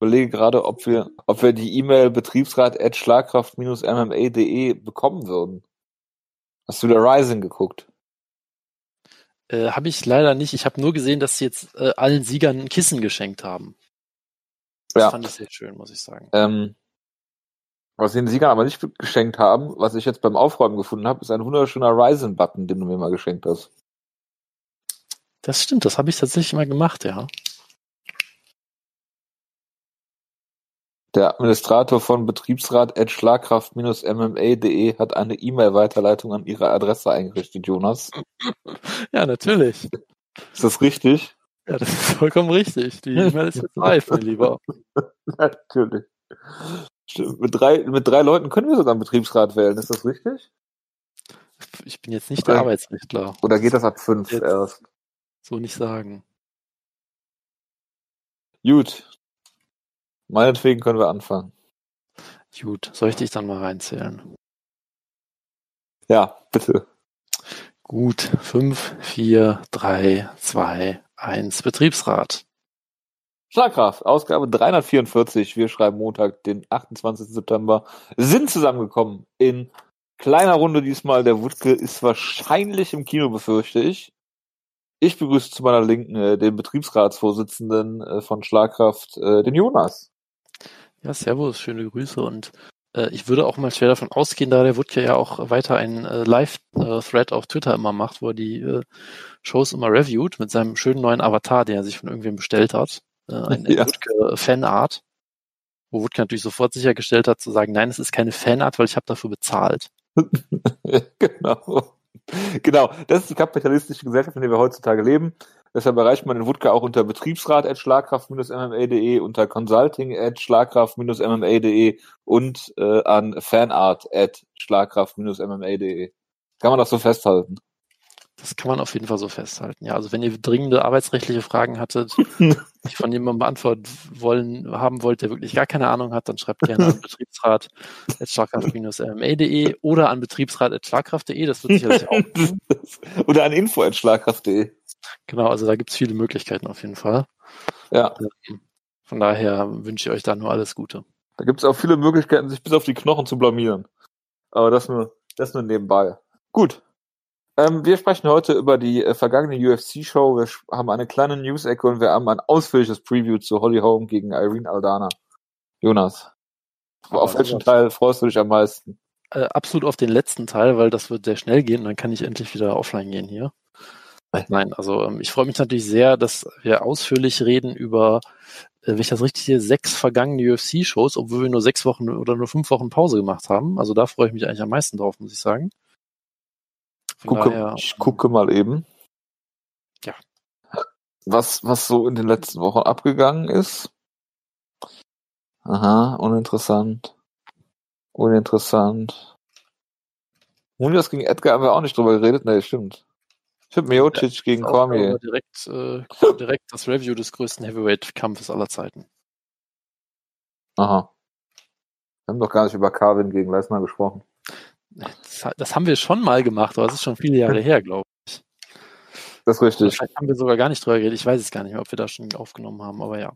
überlege gerade, ob wir, ob wir die E-Mail betriebsrat.schlagkraft-mma.de bekommen würden. Hast du der Rising geguckt? Äh, habe ich leider nicht. Ich habe nur gesehen, dass sie jetzt äh, allen Siegern ein Kissen geschenkt haben. Das Ja. fand ich sehr schön, muss ich sagen. Ähm, was sie den Siegern aber nicht geschenkt haben, was ich jetzt beim Aufräumen gefunden habe, ist ein wunderschöner Ryzen-Button, den du mir mal geschenkt hast. Das stimmt, das habe ich tatsächlich mal gemacht, ja. Der Administrator von betriebsrat.schlagkraft-mma.de hat eine E-Mail-Weiterleitung an ihre Adresse eingerichtet, Jonas. Ja, natürlich. Ist das richtig? Ja, das ist vollkommen richtig. Die E-Mail ist jetzt live, mein Lieber. Natürlich. Mit drei, mit drei Leuten können wir sogar einen Betriebsrat wählen, ist das richtig? Ich bin jetzt nicht der Okay. Arbeitsrechtler. Oder geht das ab fünf Jetzt. erst? So nicht sagen. Gut. Meinetwegen können wir anfangen. Gut, soll ich dich dann mal reinzählen? Ja, bitte. Gut, 5, 4, 3, 2, 1, Betriebsrat. Schlagkraft, Ausgabe 344. Wir schreiben Montag, den 28. September. Sind zusammengekommen in kleiner Runde diesmal. Der Wutke ist wahrscheinlich im Kino, befürchte ich. Ich begrüße zu meiner Linken äh, den Betriebsratsvorsitzenden äh, von Schlagkraft, äh, den Jonas. Ja, servus, schöne Grüße und äh, ich würde auch mal schwer davon ausgehen, da der Wutke ja auch weiter einen äh, Live-Thread auf Twitter immer macht, wo er die äh, Shows immer reviewt mit seinem schönen neuen Avatar, den er sich von irgendwem bestellt hat. Äh, ein Ja. Wutke-Fanart. Wo Wutke natürlich sofort sichergestellt hat, zu sagen, nein, es ist keine Fanart, weil ich habe dafür bezahlt. genau. Genau, das ist die kapitalistische Gesellschaft, in der wir heutzutage leben. Deshalb erreicht man den Wutke auch unter betriebsrat.schlagkraft-mma.de, unter consulting.schlagkraft-mma.de und äh, an fanart.schlagkraft-mma.de. Kann man das so festhalten? Das kann man auf jeden Fall so festhalten. Ja, also wenn ihr dringende arbeitsrechtliche Fragen hattet, die von jemandem beantwortet wollen, haben wollt, der wirklich gar keine Ahnung hat, dann schreibt gerne an betriebsrat.schlagkraft-mma.de oder an betriebsrat.schlagkraft.de, das wird sicherlich auch. Oder an info.schlagkraft.de. Genau, also da gibt's viele Möglichkeiten auf jeden Fall. Ja, Von daher wünsche ich euch da nur alles Gute. da gibt es auch viele Möglichkeiten, sich bis auf die Knochen zu blamieren. Aber das nur, das nur nebenbei. Gut. Ähm, wir sprechen heute über die äh, vergangene UFC-Show. Wir haben eine kleine News-Ecke und wir haben ein ausführliches Preview zu Holly Holm gegen Irene Aldana. Jonas, Aber auf welchen. Teil freust du dich am meisten? Äh, absolut auf den letzten Teil, weil das wird sehr schnell gehen und dann kann ich endlich wieder offline gehen hier. Nein, also ähm, ich freue mich natürlich sehr, dass wir ausführlich reden über, äh, wenn ich das richtig sehe, sechs vergangene UFC-Shows, obwohl wir nur sechs Wochen oder nur fünf Wochen Pause gemacht haben. Also da freue ich mich eigentlich am meisten drauf, muss ich sagen. Gucke, daher, ich gucke mal eben. Ja. Was, was so in den letzten Wochen abgegangen ist. Aha, uninteressant. Uninteressant. Munoz gegen Edgar haben wir auch nicht drüber geredet. Nee, stimmt. Stimmt, Miocic gegen auch Cormier. aber direkt, äh, direkt das Review des größten Heavyweight-Kampfes aller Zeiten. Aha. Wir haben doch gar nicht über Carvin gegen Lesnar gesprochen. Das, das haben wir schon mal gemacht, aber es ist schon viele Jahre her, glaube ich. Das ist richtig. Vielleicht haben wir sogar gar nicht drüber geredet. Ich weiß es gar nicht mehr, ob wir da schon aufgenommen haben, aber ja.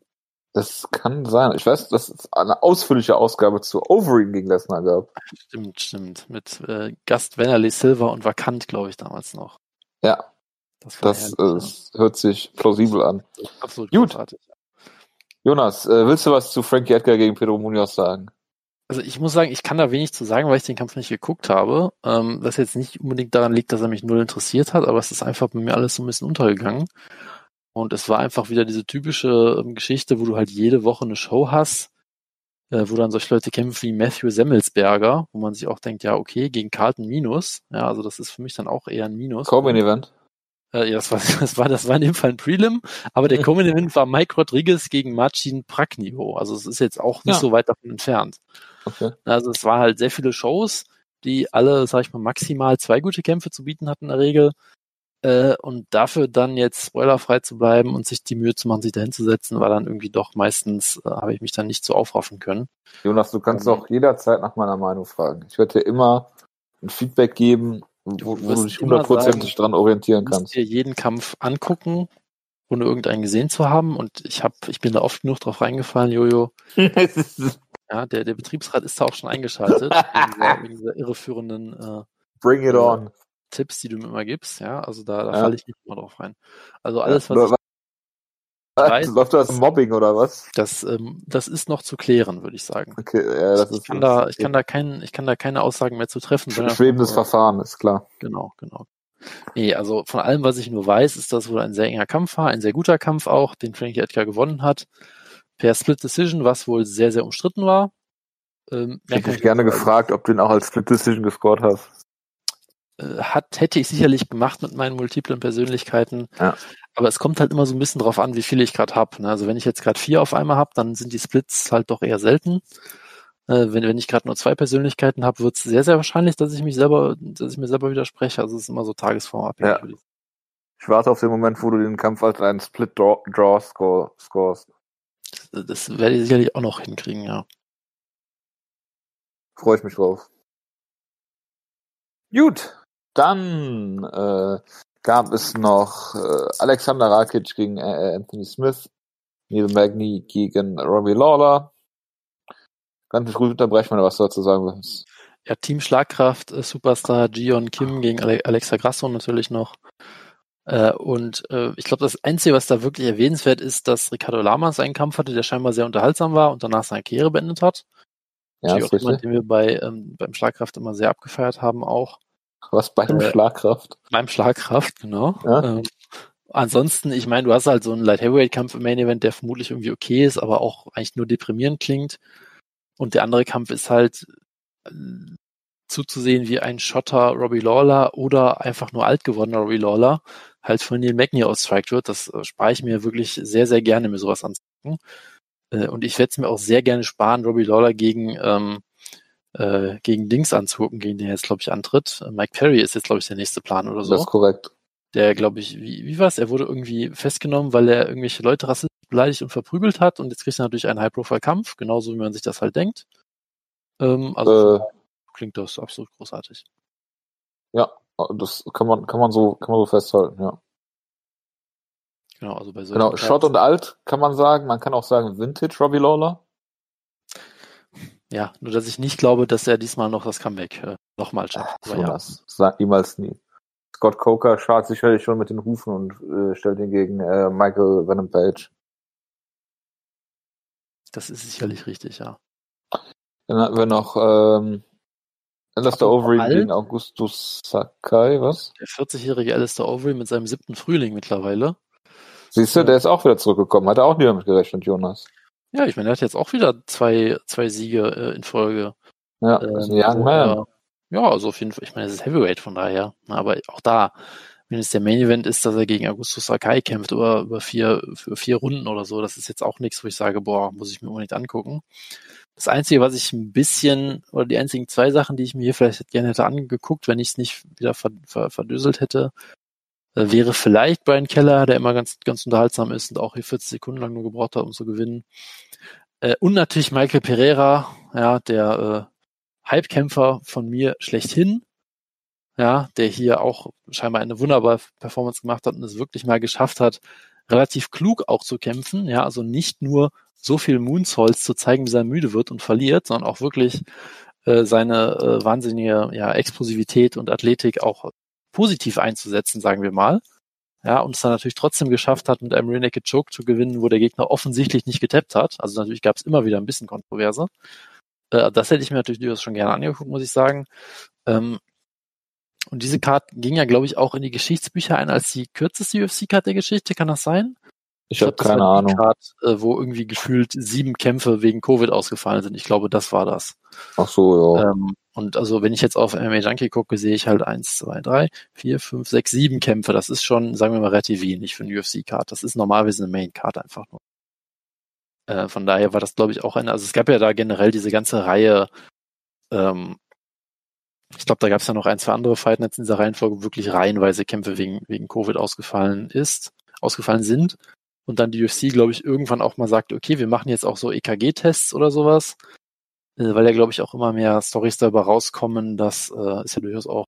Das kann sein. Ich weiß, dass es eine ausführliche Ausgabe zu Overeem gegen Lesnar gab. Stimmt, stimmt. Mit äh, Gast Vanderlei Silva und Vakant, glaube ich, damals noch. Ja, Das das herrlich, äh, hört sich plausibel an. absolut gut. großartig. Jonas, äh, willst du was zu Frankie Edgar gegen Pedro Munoz sagen? Also ich muss sagen, ich kann da wenig zu sagen, weil ich den Kampf nicht geguckt habe. Ähm, was jetzt nicht unbedingt daran liegt, dass er mich null interessiert hat, aber es ist einfach bei mir alles so ein bisschen untergegangen. Und es war einfach wieder diese typische ähm, Geschichte, wo du halt jede Woche eine Show hast, äh, wo dann solche Leute kämpfen wie Matthew Semmelsberger, wo man sich auch denkt, ja, okay, gegen Carlton Minus. Ja, also das ist für mich dann auch eher ein Minus. Corbin Event. Äh, ja, das war, das war, das war in dem Fall ein Prelim, aber der kommende Event war Mike Rodriguez gegen Marcin Praknivo. Also es ist jetzt auch nicht Ja. so weit davon entfernt. Okay. Also es war halt sehr viele Shows, die alle, sag ich mal, maximal zwei gute Kämpfe zu bieten hatten in der Regel. Äh, und dafür dann jetzt spoilerfrei zu bleiben und sich die Mühe zu machen, sich dahin zu setzen, war dann irgendwie doch meistens, äh, habe ich mich dann nicht so aufraffen können. Jonas, du kannst Mhm. auch jederzeit nach meiner Meinung fragen. Ich werde dir immer ein Feedback geben, wo, wo du dich hundertprozentig dran orientieren Du musst kannst. dir jeden Kampf angucken ohne irgendeinen gesehen zu haben. Und ich habe, ich bin da oft genug drauf reingefallen, Jojo. ja, der, der Betriebsrat ist da auch schon eingeschaltet, wegen, dieser, wegen dieser irreführenden äh, Bring it äh, on. Tipps, die du mir immer gibst. Ja, also da, da Ja. falle ich nicht mal drauf rein. Also alles, was was- weiß- Läuft das Mobbing oder was? das, ähm, das ist noch zu klären, würde ich sagen. Okay, ja, das ich ist kann da, ich kann da kein, ich kann da keine Aussagen mehr zu treffen. Sondern- schwebendes Verfahren, ist klar. Genau, genau. Nee, also von allem, was ich nur weiß, ist, dass es wohl ein sehr enger Kampf war, ein sehr guter Kampf auch, den Frankie Edgar gewonnen hat. Per Split Decision, was wohl sehr, sehr umstritten war. Ähm, Ich hätte ich gerne gefragt, ob du ihn auch als Split Decision gescored hast. Äh, hat, hätte ich sicherlich gemacht mit meinen multiplen Persönlichkeiten. Ja. Aber es kommt halt immer so ein bisschen drauf an, wie viel ich gerade habe. Ne? Also wenn ich jetzt gerade vier auf einmal habe, dann sind die Splits halt doch eher selten. Äh, wenn, wenn ich gerade nur zwei Persönlichkeiten habe, wird es sehr, sehr wahrscheinlich, dass ich mich selber, dass ich mir selber widerspreche. Also es ist immer so tagesformabhängig. Ja. Ich warte auf den Moment, wo du den Kampf als einen Split Draw, Draw score, scorest. Das werde ich sicherlich auch noch hinkriegen, ja. Freue ich mich drauf. Gut, dann äh, gab es noch äh, Alexander Rakic gegen äh, Anthony Smith, Neil Magny gegen Robbie Lawler. Mich ruhig unterbrechen, wenn du was dazu sagen willst. Ja, Team Schlagkraft, äh, Superstar Gion Kim gegen Ale Alexa Grasso natürlich noch. Äh, und äh, ich glaube, das Einzige, was da wirklich erwähnenswert ist, dass Ricardo Lamas einen Kampf hatte, der scheinbar sehr unterhaltsam war und danach seine Karriere beendet hat. Ja, ist auch jemand, den wir bei, ähm, beim Schlagkraft immer sehr abgefeiert haben auch. Was bei dem Äh, Schlagkraft? Beim Schlagkraft, genau. Ja. Ähm, ansonsten, ich meine, du hast halt so einen Light Heavyweight Kampf im Main Event, der vermutlich irgendwie okay ist, aber auch eigentlich nur deprimierend klingt. Und der andere Kampf ist halt äh, zuzusehen wie ein Schotter Robbie Lawler oder einfach nur alt gewordener Robbie Lawler halt von Neil Magny ausstriked wird. Das äh, spare ich mir wirklich sehr, sehr gerne, mir sowas anzugucken. Äh, und ich werde es mir auch sehr gerne sparen, Robbie Lawler gegen ähm, äh, gegen Dings anzugucken, gegen den er jetzt, glaube ich, antritt. Äh, Mike Perry ist jetzt, glaube ich, der nächste Plan oder so Das ist korrekt. der, glaube ich, wie, wie war's? Er wurde irgendwie festgenommen, weil er irgendwelche Leute rassistisch beleidigt und verprügelt hat und jetzt kriegt er natürlich einen High-Profile-Kampf, genauso wie man sich das halt denkt. Ähm, also Äh, klingt das absolut großartig. ja, das kann man, kann man so, kann man so festhalten, ja. Genau, also bei solchen Genau, Shot und alt kann man sagen. Man kann auch sagen Vintage Robbie Lawler. Ja, nur dass ich nicht glaube, dass er diesmal noch das Comeback äh, nochmal schafft. So Aber ja, das sagt niemals nie. Scott Coker schart sicherlich schon mit den Hufen und äh, stellt ihn gegen äh, Michael Venom Page. das ist sicherlich richtig, ja. Dann hatten wir noch ähm, Alistair alt. gegen Augustus Sakai, was? Der 40-jährige Alistair Overeem mit seinem siebten Frühling mittlerweile. Siehst du, der ist auch wieder zurückgekommen. Hat er auch nie damit gerechnet, Jonas. Ja, ich meine, er hat jetzt auch wieder zwei, zwei Siege äh, in Folge. Ja, ist ein Ähm, Young Man. Ja, also auf jeden Fall, ich meine, es ist Heavyweight von daher. Aber auch da, wenn es der Main Event ist, dass er gegen Augustus Sakai kämpft über, über vier, für vier Runden oder so, das ist jetzt auch nichts, wo ich sage, boah, muss ich mir unbedingt angucken. Das Einzige, was ich ein bisschen, oder die einzigen zwei Sachen, die ich mir hier vielleicht gerne hätte angeguckt, wenn ich es nicht wieder ver, ver, verdöselt hätte, äh, wäre vielleicht Brian Keller, der immer ganz, ganz unterhaltsam ist und auch hier 40 Sekunden lang nur gebraucht hat, um zu gewinnen. Äh, und natürlich Michael Pereira, ja, der äh, Hypekämpfer von mir schlechthin, ja, der hier auch scheinbar eine wunderbare Performance gemacht hat und es wirklich mal geschafft hat, relativ klug auch zu kämpfen, ja, also nicht nur so viel Moonsaults zu zeigen, bis er müde wird und verliert, sondern auch wirklich äh, seine äh, wahnsinnige ja, Explosivität und Athletik auch positiv einzusetzen, sagen wir mal. Ja, und es dann natürlich trotzdem geschafft hat, mit einem Rear Choke zu gewinnen, wo der Gegner offensichtlich nicht getappt hat. Also natürlich gab es immer wieder ein bisschen Kontroverse. Äh, das hätte ich mir natürlich durchaus schon gerne angeguckt, muss ich sagen. Ähm, und diese Card ging ja, glaube ich, auch in die Geschichtsbücher ein als die kürzeste UFC-Card der Geschichte. Kann das sein? Ich habe glaub, das keine war die Ahnung. Card, äh, wo irgendwie gefühlt sieben Kämpfe wegen Covid ausgefallen sind. Ich glaube, das war das. Ach so, ja. Ähm, und also wenn ich jetzt auf MMA Junkie gucke, sehe ich halt eins, zwei, drei, vier, fünf, sechs, sieben Kämpfe. Das ist schon, sagen wir mal, relativ wenig für eine UFC-Card. Das ist normalerweise eine Main-Card einfach nur. Äh, von daher war das, glaube ich, auch eine, also es gab ja da generell diese ganze Reihe, ähm, ich glaube, da gab es ja noch ein, zwei andere Fighten jetzt in dieser Reihenfolge, wirklich reihenweise Kämpfe wegen, wegen Covid ausgefallen ist, ausgefallen sind. Und dann die UFC, glaube ich, irgendwann auch mal sagt, okay, wir machen jetzt auch so EKG-Tests oder sowas äh, weil ja, glaube ich, auch immer mehr Stories dabei rauskommen, das äh, ist ja durchaus auch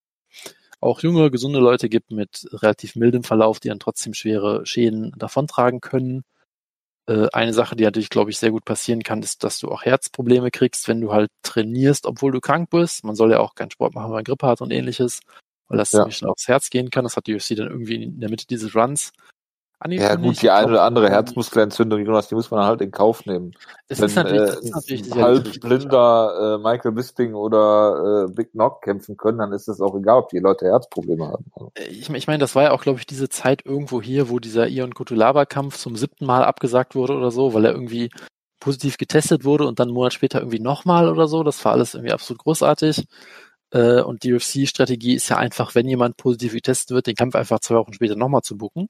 auch junge, gesunde Leute gibt mit relativ mildem Verlauf, die dann trotzdem schwere Schäden davontragen können. Äh, eine Sache, die natürlich, glaube ich, sehr gut passieren kann, ist, dass du auch Herzprobleme kriegst, wenn du halt trainierst, obwohl du krank bist. Man soll ja auch keinen Sport machen, wenn man Grippe hat und ähnliches, weil das ja. ziemlich schnell aufs Herz gehen kann. Das hat die UFC dann irgendwie in der Mitte dieses Runs ja gut, die eine oder andere Herzmuskelentzündung, Jonas, die muss man halt in Kauf nehmen. Das Wenn, ist natürlich, äh, natürlich halb blinder äh, Michael Bisping oder äh, Big Knock kämpfen können, dann ist es auch egal, ob die Leute Herzprobleme haben. Äh, ich, ich meine, das war ja auch, glaube ich, diese Zeit irgendwo hier, wo dieser Ion Kutulaba-Kampf zum siebten Mal abgesagt wurde oder so, weil er irgendwie positiv getestet wurde und dann einen Monat später irgendwie nochmal oder so. Das war alles irgendwie absolut großartig. Äh, und die UFC-Strategie ist ja einfach, wenn jemand positiv getestet wird, den Kampf einfach zwei Wochen später nochmal zu buchen.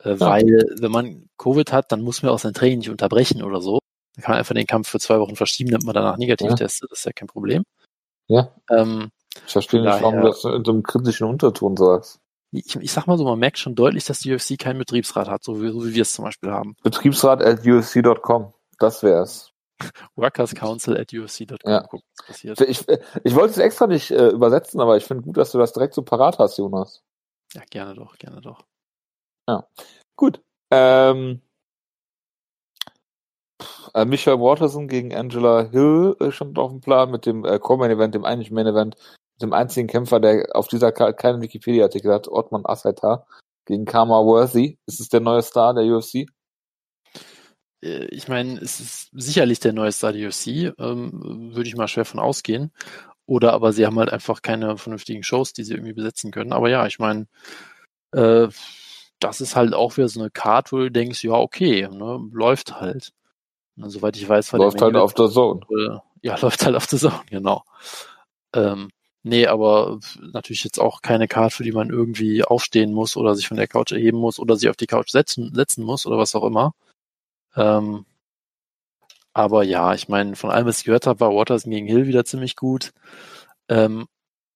Äh, weil wenn man Covid hat, dann muss man auch sein Training nicht unterbrechen oder so. Dann kann man einfach den Kampf für zwei Wochen verschieben, damit man danach negativ ja. testet. Das ist ja kein Problem. Ja. Ähm, ich verstehe nicht, warum du das in so einem kritischen Unterton sagst. Ich, ich sag mal so, man merkt schon deutlich, dass die UFC keinen Betriebsrat hat, so wie, so wie wir es zum Beispiel haben. Betriebsrat at UFC.com. Das wär's. Workers Council at UFC.com. Ja. Gucken, was passiert. Ich, ich wollte es extra nicht äh, übersetzen, aber ich finde gut, dass du das direkt so parat hast, Jonas. Ja, gerne doch, gerne doch. Ja, gut. Ähm, äh, Michael Waterson gegen Angela Hill äh, stand auf dem Plan mit dem äh, Co-Main-Event, dem eigentlichen Main-Event, dem einzigen Kämpfer, der auf dieser Karte keinen Wikipedia-Artikel hat, Ortman Asaitar gegen Karma Worthy. Ist es der neue Star der UFC? Äh, ich meine, es ist sicherlich der neue Star der UFC, ähm, würde ich mal schwer von ausgehen. Oder aber sie haben halt einfach keine vernünftigen Shows, die sie irgendwie besetzen können. Aber ja, ich meine, äh, das ist halt auch wieder so eine Karte, wo du denkst, ja, okay, ne, läuft halt. Und soweit ich weiß, war läuft halt auf der Zone. Äh, ja, läuft halt auf der Zone, genau. Ähm, nee, aber natürlich jetzt auch keine Karte, für die man irgendwie aufstehen muss oder sich von der Couch erheben muss oder sich auf die Couch setzen, setzen muss oder was auch immer. Ähm, aber ja, ich meine, von allem, was ich gehört habe, war Waters gegen Hill wieder ziemlich gut. Ähm,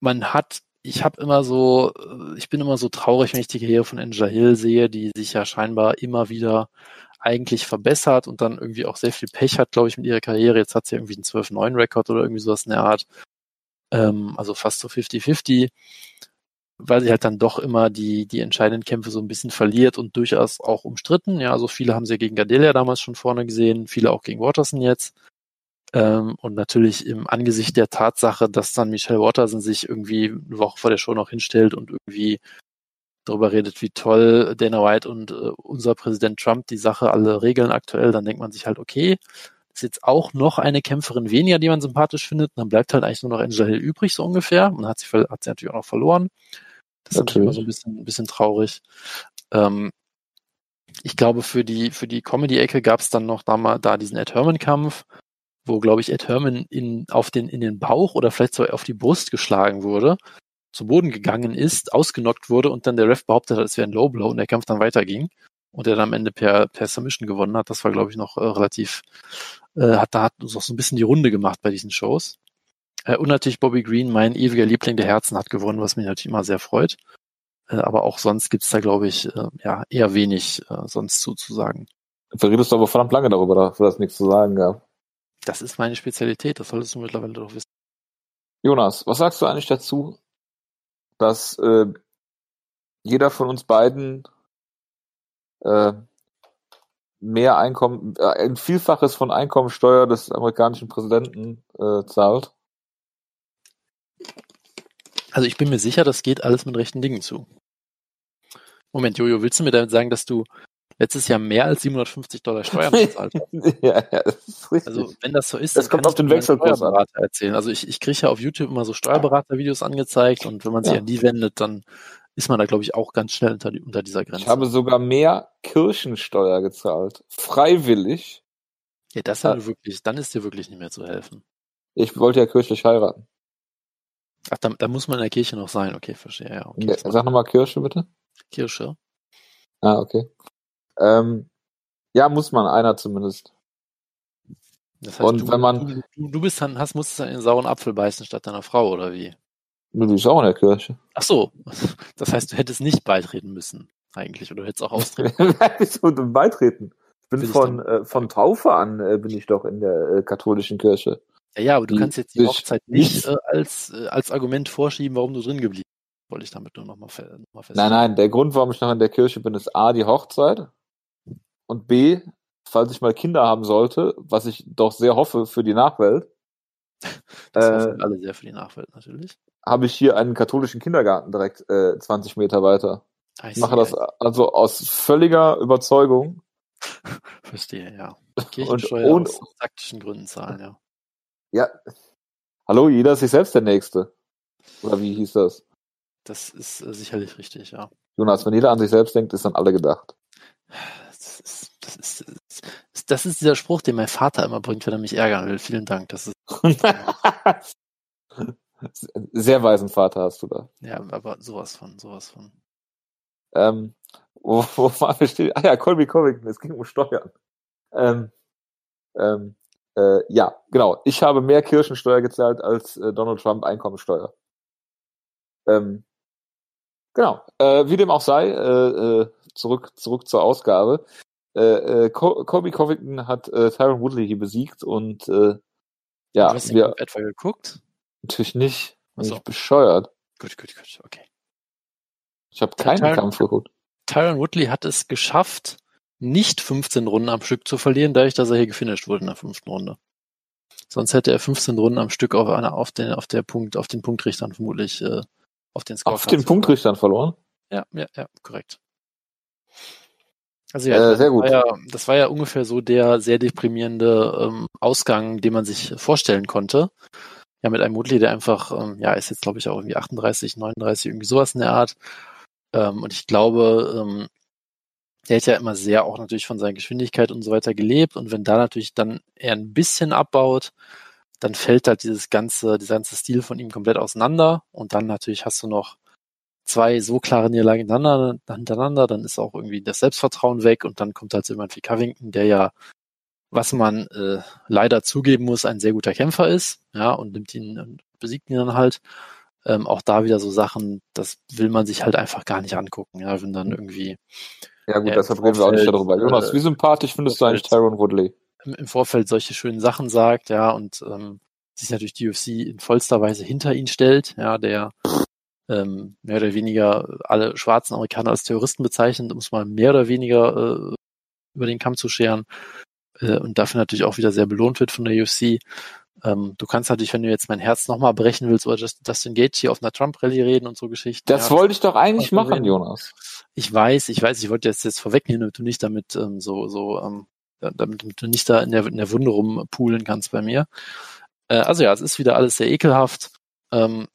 man hat ich habe immer so, äh, ich bin immer so traurig, wenn ich die Karriere von Angela Hill sehe, die sich ja scheinbar immer wieder eigentlich verbessert und dann irgendwie auch sehr viel Pech hat, glaube ich, mit ihrer Karriere. Jetzt hat sie irgendwie einen 12-9-Rekord oder irgendwie sowas in der Art. Ähm, also fast so 50-50, weil sie halt dann doch immer die, die entscheidenden Kämpfe so ein bisschen verliert und durchaus auch umstritten. Ja, also viele haben sie gegen Gadelia damals schon vorne gesehen, viele auch gegen Watterson jetzt. Ähm, und natürlich im Angesicht der Tatsache, dass dann Michelle Watterson sich irgendwie eine Woche vor der Show noch hinstellt und irgendwie darüber redet, wie toll Dana White und äh, unser Präsident Trump die Sache alle regeln aktuell, dann denkt man sich halt, okay, ist jetzt auch noch eine Kämpferin weniger, die man sympathisch findet. Und dann bleibt halt eigentlich nur noch Angela Hill übrig, so ungefähr. Und hat sie, hat sie natürlich auch noch verloren. Das ist natürlich immer so ein bisschen, ein bisschen traurig. Ähm, ich glaube, für die, für die Comedy-Ecke gab es dann noch da mal da diesen Ed Herman-Kampf, wo, glaube ich, Ed Herman in, auf den, in den Bauch oder vielleicht sogar auf die Brust geschlagen wurde, zu Boden gegangen ist, ausgenockt wurde und dann der Ref behauptet hat, es wäre ein Low Blow und der Kampf dann weiterging und er dann am Ende per, per Submission gewonnen hat. Das war, glaube ich, noch äh, relativ, äh, hat da hat uns auch so ein bisschen die Runde gemacht bei diesen Shows. Äh, und natürlich Bobby Green, mein ewiger Liebling der Herzen, hat gewonnen, was mich natürlich immer sehr freut. Äh, aber auch sonst gibt's da, glaube ich, äh, ja, eher wenig äh, sonst zuzusagen. Du redest aber verdammt lange darüber, dafür das nichts zu sagen gab. Das ist meine Spezialität, das solltest du mittlerweile doch wissen. Jonas, was sagst du eigentlich dazu, dass äh, jeder von uns beiden äh, mehr Einkommen, äh, ein Vielfaches von Einkommensteuer des amerikanischen Präsidenten äh, zahlt? Also ich bin mir sicher, das geht alles mit rechten Dingen zu. Moment, Jojo, willst du mir damit sagen, dass du letztes Jahr mehr als 750 Dollar Steuern bezahlt hat. ja, ja, das ist richtig. Also wenn das so ist, das kommt auf den Wechselkurs an. erzählen. Also ich, ich kriege ja auf YouTube immer so Steuerberatervideos angezeigt und wenn man sich ja. an die wendet, dann ist man da, glaube ich, auch ganz schnell unter, unter dieser Grenze. Ich habe sogar mehr Kirchensteuer gezahlt. Freiwillig. Ja, das ja. wirklich, dann ist dir wirklich nicht mehr zu helfen. Ich wollte ja kirchlich heiraten. Ach, da, da muss man in der Kirche noch sein. Okay, verstehe. Ja, okay, ja, sag nochmal Kirche, bitte. Kirche. Ah, okay. Ähm, ja, muss man, einer zumindest. Das heißt, und du, wenn man. Du, du bist dann, hast, musst dann in den sauren Apfel beißen statt deiner Frau, oder wie? Du bist auch in der Kirche. Ach so. Das heißt, du hättest nicht beitreten müssen, eigentlich, oder du hättest auch austreten. Wieso denn beitreten? Ich bin Will von, ich äh, von Taufe an, äh, bin ich doch in der äh, katholischen Kirche. Ja, ja, aber du kannst jetzt die Hochzeit nicht äh, als, äh, als Argument vorschieben, warum du drin geblieben bist. Wollte ich damit nur nochmal fe noch feststellen. Nein, nein, der Grund, warum ich noch in der Kirche bin, ist A, die Hochzeit und B, falls ich mal Kinder haben sollte, was ich doch sehr hoffe für die Nachwelt. Das äh, hoffen alle sehr für die Nachwelt natürlich. Habe ich hier einen katholischen Kindergarten direkt äh, 20 Meter weiter. Ich mache das also aus völliger Überzeugung. Verstehe, ja. Kirchensteuer und, und, aus taktischen Gründen zahlen, ja. Ja. Hallo, jeder ist sich selbst der Nächste. Oder wie hieß das? Das ist äh, sicherlich richtig, ja. Jonas, wenn jeder an sich selbst denkt, ist an alle gedacht. Das ist, das ist, dieser Spruch, den mein Vater immer bringt, wenn er mich ärgern will. Vielen Dank. Das ist Sehr weisen Vater hast du da. Ja, aber sowas von, sowas von. Ähm, wo, wo war wir Ah ja, Colby Covington, es ging um Steuern. Ähm, ähm, äh, ja, genau. Ich habe mehr Kirchensteuer gezahlt als äh, Donald Trump Einkommensteuer. Ähm, genau. Äh, wie dem auch sei, äh, äh, zurück, zurück zur Ausgabe. Äh, äh, Colby Covington hat äh, Tyron Woodley hier besiegt und äh, ja, du hast wir etwa geguckt? Natürlich nicht. Bin so. ich bescheuert. Gut, gut, gut, okay. Ich habe keinen Tyron, Kampf geguckt. Tyron Woodley hat es geschafft, nicht 15 Runden am Stück zu verlieren, dadurch, dass er hier gefinisht wurde in der fünften Runde. Sonst hätte er 15 Runden am Stück auf, einer, auf, den, auf, der Punkt, auf den Punktrichtern vermutlich äh, auf den Score Auf den Punktrichtern verloren? Ja, ja, ja, korrekt. Also ja, äh, sehr gut. War ja, das war ja ungefähr so der sehr deprimierende ähm, Ausgang, den man sich vorstellen konnte. Ja, mit einem Woodley, der einfach, ähm, ja, ist jetzt glaube ich auch irgendwie 38, 39, irgendwie sowas in der Art. Ähm, und ich glaube, ähm, der hat ja immer sehr auch natürlich von seiner Geschwindigkeit und so weiter gelebt. Und wenn da natürlich dann er ein bisschen abbaut, dann fällt halt dieses ganze, dieser ganze Stil von ihm komplett auseinander. Und dann natürlich hast du noch zwei so klare Niederlagen hintereinander, hintereinander, dann ist auch irgendwie das Selbstvertrauen weg und dann kommt halt so jemand wie Covington, der ja, was man äh, leider zugeben muss, ein sehr guter Kämpfer ist, ja, und nimmt ihn und besiegt ihn dann halt. Ähm, auch da wieder so Sachen, das will man sich halt einfach gar nicht angucken, ja, wenn dann irgendwie. Ja gut, deshalb reden wir auch nicht darüber. Jonas, wie sympathisch findest du eigentlich Tyron Woodley? Im, Im Vorfeld solche schönen Sachen sagt, ja, und ähm, sich natürlich die UFC in vollster Weise hinter ihn stellt, ja, der ähm, mehr oder weniger alle schwarzen Amerikaner als Terroristen bezeichnet, um es mal mehr oder weniger äh, über den Kamm zu scheren äh, und dafür natürlich auch wieder sehr belohnt wird von der UFC. Ähm, du kannst natürlich, wenn du jetzt mein Herz nochmal brechen willst, oder Justin Gates hier auf einer Trump-Rallye reden und so Geschichten. Das ja, wollte ich doch eigentlich machen, reden. Jonas. Ich weiß, ich weiß, ich wollte jetzt jetzt vorwegnehmen, damit du nicht damit ähm, so, so, ähm, damit du nicht da in der, in der Wunde rumpoolen kannst bei mir. Äh, also ja, es ist wieder alles sehr ekelhaft. Ähm,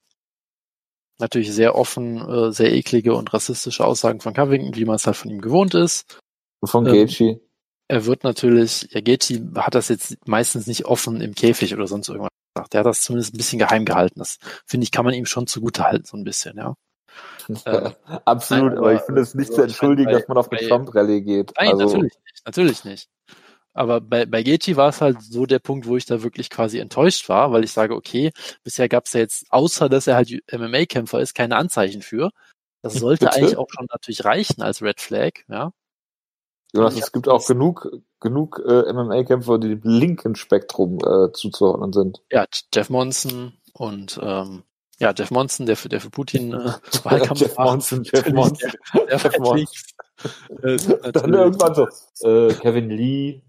natürlich sehr offen, äh, sehr eklige und rassistische Aussagen von Covington, wie man es halt von ihm gewohnt ist. Von ähm, Gaethje. Er wird natürlich, ja, Gaethje hat das jetzt meistens nicht offen im Käfig oder sonst irgendwas gesagt. Er hat das zumindest ein bisschen geheim gehalten. Das, finde ich, kann man ihm schon zugute halten, so ein bisschen, ja. äh, Absolut, nein, aber, ich finde es nicht also, zu entschuldigen, bei, dass man auf eine Trump-Rallye geht. Nein, also, natürlich nicht, natürlich nicht. Aber bei, bei Gaethje war es halt so der Punkt, wo ich da wirklich quasi enttäuscht war, weil ich sage, okay, bisher gab es ja jetzt, außer dass er halt MMA-Kämpfer ist, keine Anzeichen für. Das sollte Bitte? eigentlich auch schon natürlich reichen als Red Flag, ja. Jonas, es gibt auch genug, genug äh, MMA-Kämpfer, die dem linken Spektrum äh, zuzuordnen sind. Ja, Jeff Monson und ähm, ja, Jeff Monson, der für, der für Putin äh, Wahlkampf Jeff Monson, Jeff Monson, der, der Jeff Monson. Äh, Dann irgendwann so, äh, Kevin Lee.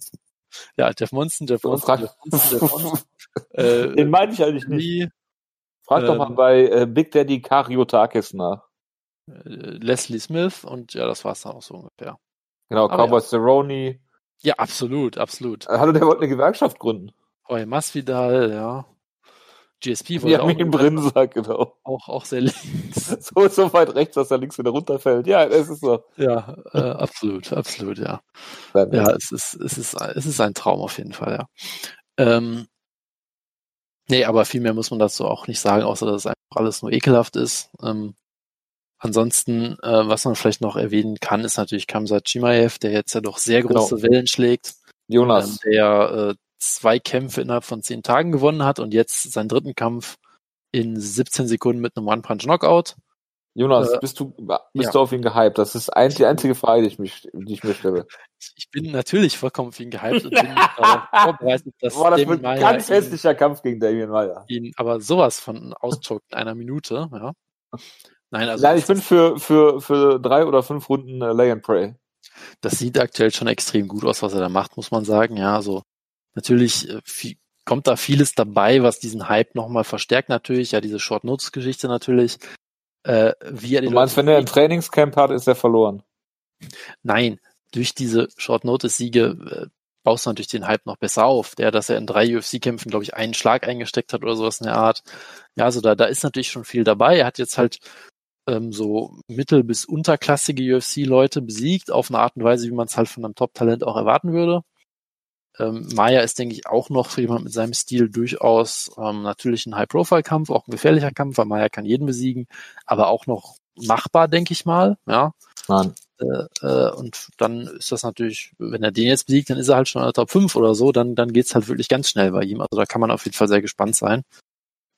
Ja, Jeff Monson, Jeff Monson, Jeff Monson, Jeff Monson. Äh, Den meine ich eigentlich nicht. Lee, Frag ähm, doch mal ähm, bei äh, Big Daddy Kariotakis nach. Äh, Leslie Smith und ja, das war's dann auch so ungefähr. Genau, Cowboy ja. Cerrone. Ja, absolut, absolut. Hallo, der wollte eine Gewerkschaft gründen. Jorge Masvidal, ja. GSP wollte ja, auch. Brinsack, genau. Auch, auch sehr links. so, so weit rechts, dass er links wieder runterfällt. Ja, es ist so. Ja, äh, absolut, absolut, ja. Ja, es ist, es ist, es ist ein Traum auf jeden Fall, ja. Ähm, nee, aber viel mehr muss man dazu auch nicht sagen, außer dass es einfach alles nur ekelhaft ist. Ähm, ansonsten, äh, was man vielleicht noch erwähnen kann, ist natürlich Kamsat Chimaev, der jetzt ja doch sehr genau. große genau. Wellen schlägt. Jonas. Ähm, der äh, zwei Kämpfe innerhalb von zehn Tagen gewonnen hat und jetzt seinen dritten Kampf in 17 Sekunden mit einem One-Punch-Knockout. Jonas, äh, bist du, bist ja. du auf ihn gehypt? Das ist eigentlich die einzige Frage, die ich, mich, die ich mir stelle. Ich bin natürlich vollkommen auf ihn gehypt und bin äh, vorbereitet, dass Boah, das wird ein ganz hässlicher Kampf gegen Damien Meyer. Ihn aber sowas von auschockt in einer Minute, ja. Nein, also Nein, ich bin für, für, für drei oder fünf Runden äh, Lay and Pray. das sieht aktuell schon extrem gut aus, was er da macht, muss man sagen. Ja, also natürlich äh, viel, kommt da vieles dabei, was diesen Hype nochmal verstärkt natürlich. Ja, diese Short Notes Geschichte natürlich. Äh, wie er die Du meinst, wenn er ein Trainingscamp hat, ist er verloren. Nein, durch diese Short Notice Siege äh, baust du natürlich den Hype noch besser auf. Der, dass er in drei UFC-Kämpfen, glaube ich, einen Schlag eingesteckt hat oder sowas in der Art. Ja, also da, da ist natürlich schon viel dabei. Er hat jetzt halt ähm, so mittel- bis unterklassige UFC-Leute besiegt, auf eine Art und Weise, wie man es halt von einem Top-Talent auch erwarten würde. Ähm, Maya ist, denke ich, auch noch für jemand mit seinem Stil durchaus ähm, natürlich ein High-Profile-Kampf, auch ein gefährlicher Kampf, weil Maya kann jeden besiegen, aber auch noch machbar, denke ich mal. Ja, Nein. äh, äh, und dann ist das natürlich, wenn er den jetzt besiegt, dann ist er halt schon in der Top 5 oder so, dann, dann geht's halt wirklich ganz schnell bei ihm. Also da kann man auf jeden Fall sehr gespannt sein.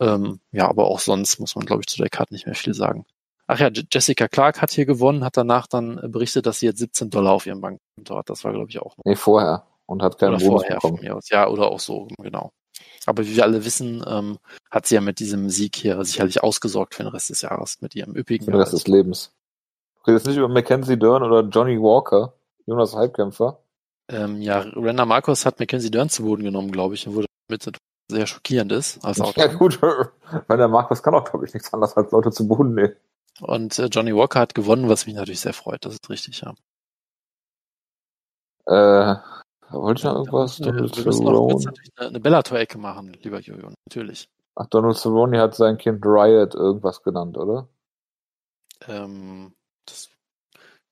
Ähm, ja, aber auch sonst muss man, glaube ich, zu der Karte nicht mehr viel sagen. Ach ja, Je- Jessica Clark hat hier gewonnen, hat danach dann berichtet, dass sie jetzt 17 Dollar auf ihrem Bankkonto hat. Das war, glaube ich, auch noch. Nee, vorher. Und hat keinen Oder Bonus vorher von bekommen. mir aus. Ja, oder auch so, genau. Aber wie wir alle wissen, ähm, hat sie ja mit diesem Sieg hier sicherlich ausgesorgt für den Rest des Jahres mit ihrem üppigen Für den Rest des Lebens. Du redest nicht über Mackenzie Dern oder Johnny Walker, Jonas Halbkämpfer. Ähm, ja, Renda Marcos hat Mackenzie Dern zu Boden genommen, glaube ich, und wurde mit sehr schockierend ist als. Ja gut, der Markus kann auch, glaube ich, nichts anderes als Leute zu Boden nehmen. Und äh, Johnny Walker hat gewonnen, was mich natürlich sehr freut. Das ist richtig, ja. Äh, wollte ich noch irgendwas? Äh, Donald wir müssen noch kurz Cerrone. natürlich eine, eine Bellator-Ecke machen, lieber Jojo, natürlich. Ach, Donald Cerrone hat sein Kind Riot irgendwas genannt, oder? Ähm, das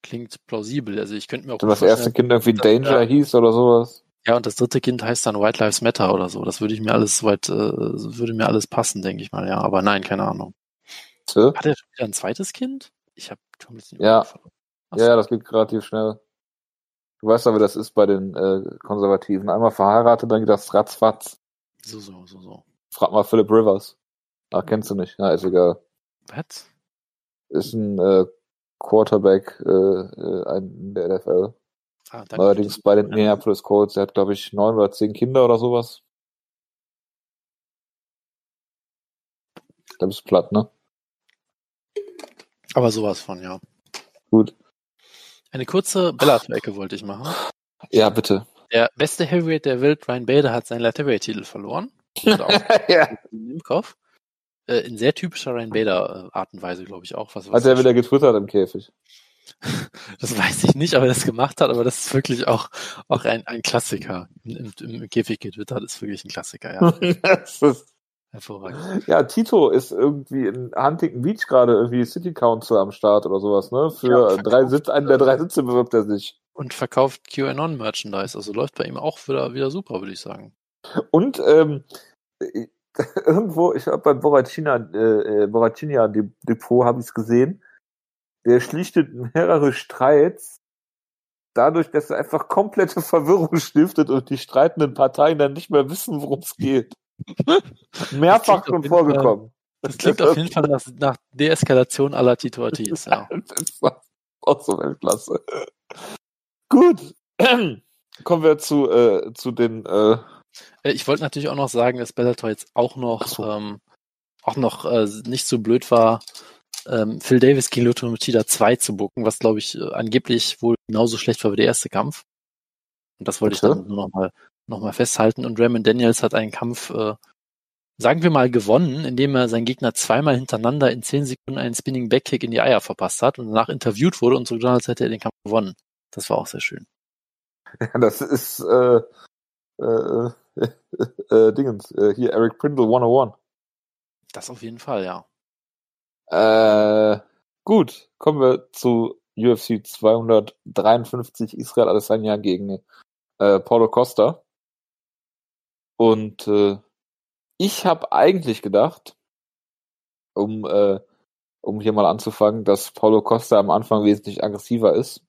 klingt plausibel. Also ich könnte mir auch Und das erste Kind irgendwie Danger ja. hieß oder sowas. Ja, und das dritte Kind heißt dann White Lives Matter oder so. Das würde ich mir alles soweit, äh, würde mir alles passen, denke ich mal, ja. Aber nein, keine Ahnung. Hat er schon wieder ein zweites Kind? Ich habe schon ein bisschen Ja. Ja, das geht relativ schnell. Du weißt aber, wie das ist bei den äh, Konservativen. Einmal verheiratet, dann geht das ratzfatz. So, so, so, so. Frag mal Philip Rivers. Ach, kennst du nicht. Na, ist egal. Was? Ist ein äh, Quarterback äh, äh, in der NFL. Ah, für bei den Minneapolis Colts. Der hat, glaube ich, neun oder zehn Kinder oder sowas. Ich glaube, ist platt, ne? Aber sowas von, ja. Gut. Eine kurze Bellator-Ecke wollte ich machen. Ja, bitte. Der beste Heavyweight der Welt, Ryan Bader, hat seinen Light Heavyweight-Titel verloren. Ja. im Kopf. Äh, in sehr typischer Ryan Bader äh, und Weise, glaube ich auch. Was, was Hat er wieder getwittert im Käfig. das weiß ich nicht, aber er das gemacht hat, aber das ist wirklich auch, auch ein, ein Klassiker. Im, im, im Käfig getwittert ist wirklich ein Klassiker, ja. das ist, Hervorragend. ja, Tito ist irgendwie in Huntington Beach gerade irgendwie City Council am Start oder sowas, ne? Für Ja, äh, drei verkauft, Sitz, einen der drei Sitze bewirbt er sich. Und verkauft QAnon-Merchandise, also läuft bei ihm auch wieder, wieder super, würde ich sagen. Und ähm, äh, irgendwo, ich habe bei Boracina, äh, äh, Boracina De- Depot habe ich es gesehen, der schlichtet mehrere Streits dadurch, dass er einfach komplette Verwirrung stiftet und die streitenden Parteien dann nicht mehr wissen, worum es geht. Mehrfach schon vorgekommen. Das klingt auf jeden Fall nach, nach Deeskalation aller Tito Ortiz, ja. Das ist auch so Weltklasse. Gut. Kommen wir zu, äh, zu den äh, Äh, Ich wollte natürlich auch noch sagen, dass Bellator jetzt auch noch, so. ähm, auch noch äh, nicht so blöd war, ähm, Phil Davis gegen Lyoto Machida 2 zu bucken, was glaube ich äh, angeblich wohl genauso schlecht war wie der erste Kampf. Und das wollte ich Okay. dann nur noch mal, noch mal festhalten. Und Raymond Daniels hat einen Kampf, äh, sagen wir mal, gewonnen, indem er seinen Gegner zweimal hintereinander in 10 Sekunden einen Spinning Backkick in die Eier verpasst hat und danach interviewt wurde und so getan, als hätte er den Kampf gewonnen. Das war auch sehr schön. Ja, das ist äh, äh, äh, Dingens, äh, hier Eric Prindle 101. Das auf jeden Fall, ja. Äh, gut, kommen wir zu UFC 253 Israel Adesanya gegen äh, Paulo Costa. Und äh, ich habe eigentlich gedacht, um äh, um hier mal anzufangen, dass Paulo Costa am Anfang wesentlich aggressiver ist.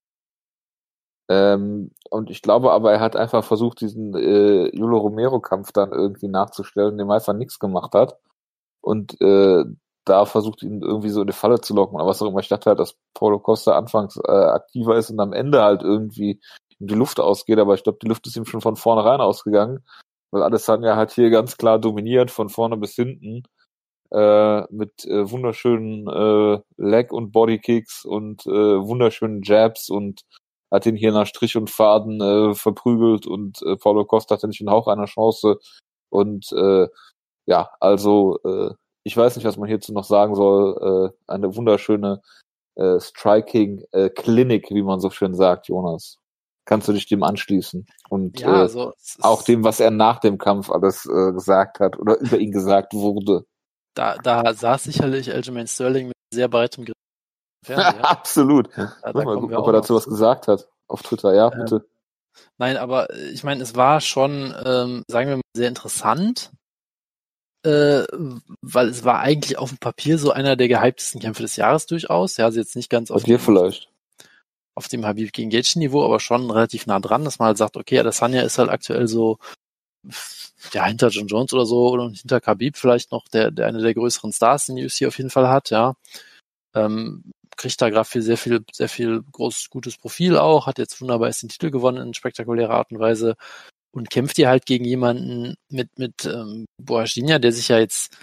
Ähm, und ich glaube aber, er hat einfach versucht, diesen äh, Julio Romero-Kampf dann irgendwie nachzustellen, dem einfach nichts gemacht hat. Und äh, da versucht, ihn irgendwie so in die Falle zu locken oder was auch immer. Ich dachte halt, dass Paulo Costa anfangs äh, aktiver ist und am Ende halt irgendwie in die Luft ausgeht, aber ich glaube, die Luft ist ihm schon von vornherein ausgegangen, weil Adesanya hat hier ganz klar dominiert, von vorne bis hinten. äh, mit äh, wunderschönen äh, Leg- und Bodykicks und äh, wunderschönen Jabs und hat ihn hier nach Strich und Faden äh, verprügelt und äh, Paulo Costa hatte nicht den Hauch einer Chance. Und äh, ja, also äh, ich weiß nicht, was man hierzu noch sagen soll. Äh, eine wunderschöne äh, Striking-Klinik, äh, wie man so schön sagt, Jonas. Kannst du dich dem anschließen? Und Ja, äh, also es auch dem, was er nach dem Kampf alles äh, gesagt hat oder über ihn gesagt wurde. da, da saß sicherlich Aljamain Sterling mit sehr breitem Griff Fernseher. Absolut. Da, da mal, wir ob er dazu was gesagt hat. Auf Twitter, ja, Ähm, bitte. Nein, aber äh, ich meine, es war schon, ähm, sagen wir mal, sehr interessant, äh, weil es war eigentlich auf dem Papier so einer der gehyptesten Kämpfe des Jahres durchaus. Ja, also jetzt nicht ganz Bei auf dir dem, vielleicht. Auf dem Habib gegen Gaethje Niveau, aber schon relativ nah dran, dass man halt sagt, okay, Adesanya ist halt aktuell so ja hinter John Jones oder so oder hinter Khabib vielleicht noch der, der eine der größeren Stars, den die UFC auf jeden Fall hat, ja. Ähm, kriegt da gerade viel, sehr viel, sehr viel großes, gutes Profil auch, hat jetzt wunderbar erst den Titel gewonnen in spektakulärer Art und Weise und kämpft hier halt gegen jemanden mit, mit ähm, Boaschinha, der sich ja jetzt,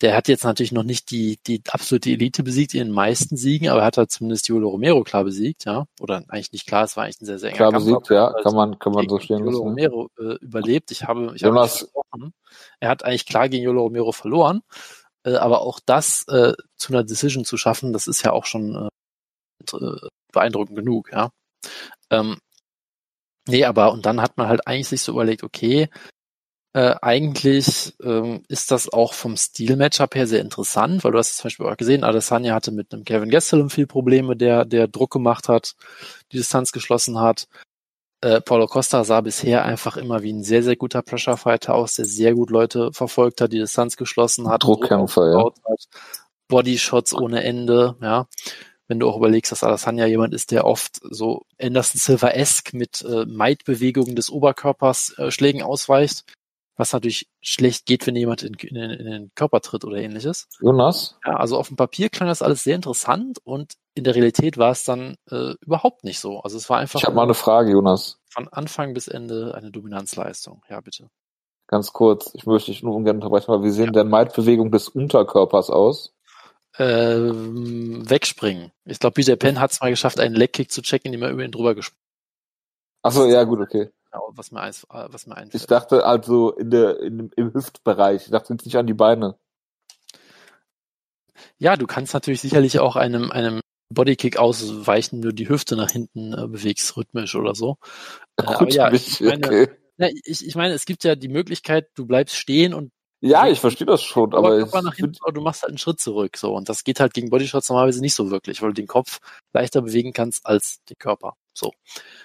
der hat jetzt natürlich noch nicht die, die absolute Elite besiegt in den meisten Siegen, aber er hat halt zumindest Yolo Romero klar besiegt, ja. Oder eigentlich nicht klar, es war eigentlich ein sehr, sehr enger Klar Kampf, besiegt, ja, kann man, kann man so stehen lassen. Romero äh, überlebt. Ich habe, ich habe Jonas- versprochen. Er hat eigentlich klar gegen Yolo Romero verloren, äh, aber auch das äh, zu einer Decision zu schaffen, das ist ja auch schon äh, beeindruckend genug, ja. Ähm, nee, aber und dann hat man halt eigentlich sich so überlegt, okay, äh, eigentlich ähm, ist das auch vom Stil-Matchup her sehr interessant, weil du hast zum Beispiel auch gesehen, Adesanya hatte mit einem Kevin Gastelum viel Probleme, der, der Druck gemacht hat, die Distanz geschlossen hat. Äh, Paulo Costa sah bisher einfach immer wie ein sehr, sehr guter Pressure-Fighter aus, der sehr gut Leute verfolgt hat, die Distanz geschlossen hat, Druck Druckkämpfer, ja. hat, Bodyshots ohne Ende, ja. Wenn du auch überlegst, dass Adesanya jemand ist, der oft so Anderson Silver-esque mit äh, Maid-Bewegungen des Oberkörpers äh, Schlägen ausweicht, was natürlich schlecht geht, wenn jemand in, in, in den Körper tritt oder ähnliches. Jonas, Ja, also auf dem Papier klang das alles sehr interessant und in der Realität war es dann äh, überhaupt nicht so. Also es war einfach ich habe mal eine Frage, Jonas. von Anfang bis Ende eine Dominanzleistung. Ja, bitte. Ganz kurz. Ich möchte dich nur ungern unterbrechen, aber wie sehen denn Maid-Bewegungen des Unterkörpers aus? Ähm, wegspringen. Ich glaube, BJ Penn hat es mal geschafft, einen Legkick zu checken, indem er über ihn drüber gesprungen Achso, ja, gut, okay. ist, was mir, eins, äh, was mir Ich einfällt. dachte also in der, in, im Hüftbereich. Ich dachte jetzt nicht an die Beine. Ja, du kannst natürlich sicherlich auch einem, einem Bodykick ausweichen, wenn du die Hüfte nach hinten äh, bewegst, rhythmisch oder so. Äh, aber ja, ich meine, okay. ja, ich, ich meine, es gibt ja die Möglichkeit, du bleibst stehen und Ja, ich verstehe das schon, aber Oberkörper nach hinten, aber du machst halt einen Schritt zurück. So, und das geht halt gegen Bodyshots normalerweise nicht so wirklich, weil du den Kopf leichter bewegen kannst als den Körper. So.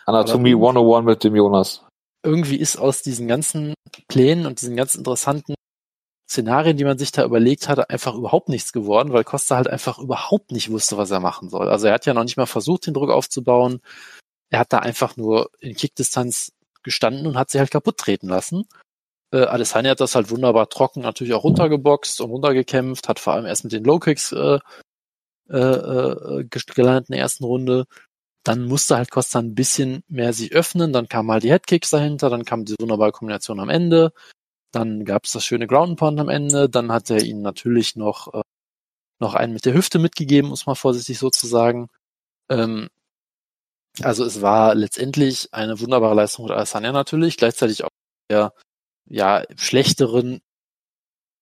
Anatomie aber- 101 mit dem Jonas. Irgendwie ist aus diesen ganzen Plänen und diesen ganz interessanten Szenarien, die man sich da überlegt hatte, einfach überhaupt nichts geworden, weil Costa halt einfach überhaupt nicht wusste, was er machen soll. Also er hat ja noch nicht mal versucht, den Druck aufzubauen. Er hat da einfach nur in Kickdistanz gestanden und hat sie halt kaputt treten lassen. Äh, Adesanya hat das halt wunderbar trocken natürlich auch runtergeboxt und runtergekämpft, hat vor allem erst mit den Low Kicks äh, äh, äh, gest- gelandet in der ersten Runde. Dann musste halt Costa ein bisschen mehr sich öffnen, dann kamen halt die Headkicks dahinter, dann kam die wunderbare Kombination am Ende, dann gab es das schöne Ground Pound am Ende, dann hat er ihnen natürlich noch, äh, noch einen mit der Hüfte mitgegeben, muss man vorsichtig so zu sagen. Ähm, also es war letztendlich eine wunderbare Leistung mit Alessandra natürlich, gleichzeitig auch der ja, schlechteren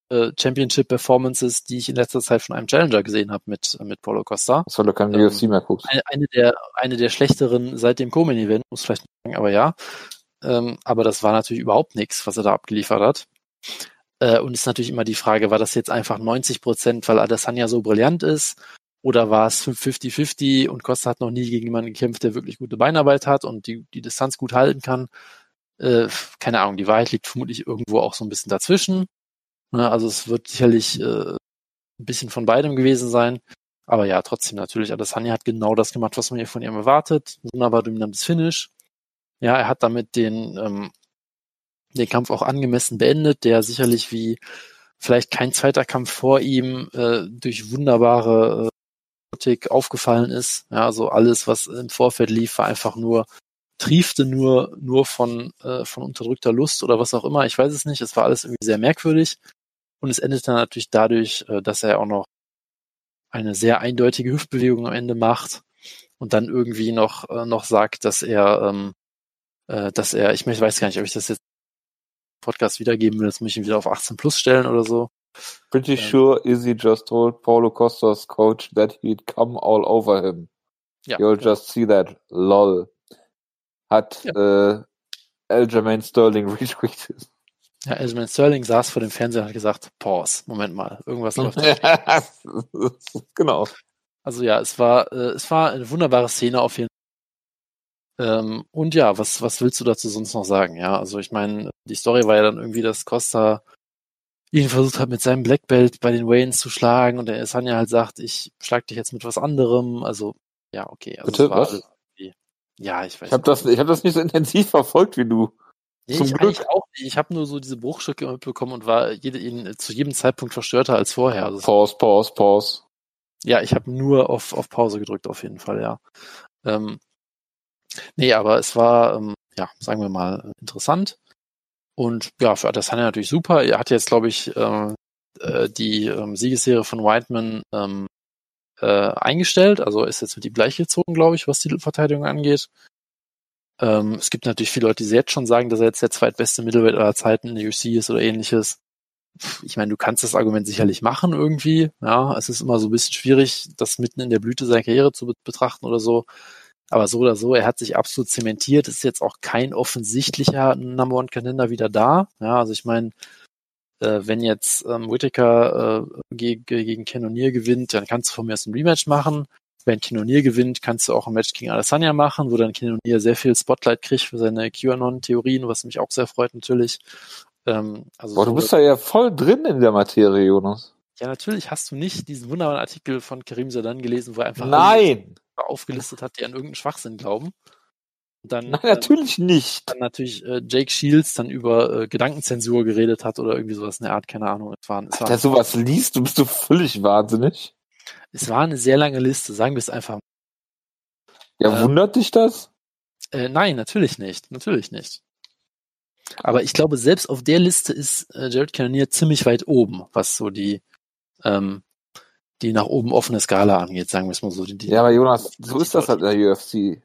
äh, Championship-Performances, die ich in letzter Zeit von einem Challenger gesehen habe mit, mit Paulo Costa. Das du kein Ähm, UFC mehr guckst. Eine, eine, der, eine der schlechteren seit dem Co-Main-Event, muss vielleicht nicht sagen, aber ja. Ähm, aber das war natürlich überhaupt nichts, was er da abgeliefert hat. Äh, und ist natürlich immer die Frage, war das jetzt einfach 90 Prozent, weil Adesanya so brillant ist? Oder war es 50-50 und Costa hat noch nie gegen jemanden gekämpft, der wirklich gute Beinarbeit hat und die, die Distanz gut halten kann? Äh, keine Ahnung, die Wahrheit liegt vermutlich irgendwo auch so ein bisschen dazwischen. Ne, also es wird sicherlich äh, ein bisschen von beidem gewesen sein. Aber ja, trotzdem natürlich, Adesanya hat genau das gemacht, was man hier von ihm erwartet. Wunderbar dominantes Finish. Ja, er hat damit den, ähm, den Kampf auch angemessen beendet, der sicherlich wie vielleicht kein zweiter Kampf vor ihm äh, durch wunderbare äh, aufgefallen ist. Ja, also alles, was im Vorfeld lief, war einfach nur triefte nur nur von äh, von unterdrückter Lust oder was auch immer. Ich weiß es nicht. Es war alles irgendwie sehr merkwürdig. Und es endet dann natürlich dadurch, äh, dass er auch noch eine sehr eindeutige Hüftbewegung am Ende macht und dann irgendwie noch, äh, noch sagt, dass er, ähm, äh, dass er, ich weiß gar nicht, ob ich das jetzt im Podcast wiedergeben will, jetzt muss ich ihn wieder auf 18 plus stellen oder so. Pretty Ähm. sure Izzy just told Paulo Costa's coach that he'd come all over him. Ja, You'll genau. just see that. Lol. Hat äh, Aljamain Sterling retweetet. ja, Aljamain Sterling saß vor dem Fernseher und hat gesagt, Pause, Moment mal, irgendwas läuft da genau. Also ja, es war, äh, es war eine wunderbare Szene auf jeden Fall. Ähm, und ja, was, was willst du dazu sonst noch sagen? Ja, also ich meine, die Story war ja dann irgendwie, dass Costa ihn versucht hat, mit seinem Black Belt bei den Waynes zu schlagen und der Sanya halt sagt, ich schlag dich jetzt mit was anderem. Also, ja, okay. Also Bitte, was? alles Ja, ich weiß Ich habe das, ich hab das nicht so intensiv verfolgt wie du. Nee, Zum ich Glück. auch nicht. Ich habe nur so diese Bruchstücke mitbekommen und war jede, in, zu jedem Zeitpunkt verstörter als vorher. Also Pause, pause, pause. Ja, ich habe nur auf, auf Pause gedrückt, auf jeden Fall, ja. Ähm, nee, aber es war, ähm, ja, sagen wir mal, äh, interessant. Und ja, für Adesanya natürlich super. Er hat jetzt, glaube ich, äh, äh, die ähm, Siegesserie von Whiteman ähm, äh, eingestellt. Also ist jetzt mit ihm gleichgezogen, glaube ich, was die angeht. Ähm, es gibt natürlich viele Leute, die jetzt schon sagen, dass er jetzt der zweitbeste Middleweight aller Zeiten in der UFC ist oder ähnliches ich meine, du kannst das Argument sicherlich machen irgendwie. Ja, es ist immer so ein bisschen schwierig, das mitten in der Blüte seiner Karriere zu be betrachten oder so. Aber so oder so, er hat sich absolut zementiert. Ist jetzt auch kein offensichtlicher Number One Contender wieder da. Ja, also ich meine, äh, wenn jetzt ähm, Whittaker äh, gegen, gegen O'Neill gewinnt, dann kannst du von mir aus ein Rematch machen. Wenn O'Neill gewinnt, kannst du auch ein Match gegen Adesanya machen, wo dann O'Neill sehr viel Spotlight kriegt für seine QAnon-Theorien, was mich auch sehr freut natürlich. Ähm, also Boah, du bist da ja voll drin in der Materie, Jonas. ja, natürlich hast du nicht diesen wunderbaren Artikel von Karim Sadan gelesen, wo er einfach aufgelistet hat, die an irgendeinen Schwachsinn glauben. Dann, Nein, äh, natürlich nicht. dann natürlich äh, Jake Shields dann über äh, Gedankenzensur geredet hat oder irgendwie sowas in der Art, keine Ahnung. Es war, es war, Alter, sowas liest, du bist du völlig wahnsinnig. es war eine sehr lange Liste, sagen wir es einfach. Ja, Ähm. wundert dich das? Äh, nein, natürlich nicht, natürlich nicht. Aber ich glaube, selbst auf der Liste ist äh, Jared Cannonier ziemlich weit oben, was so die ähm, die nach oben offene Skala angeht, sagen wir es mal so. Die, die, Ja, aber Jonas, so ist das halt in der UFC.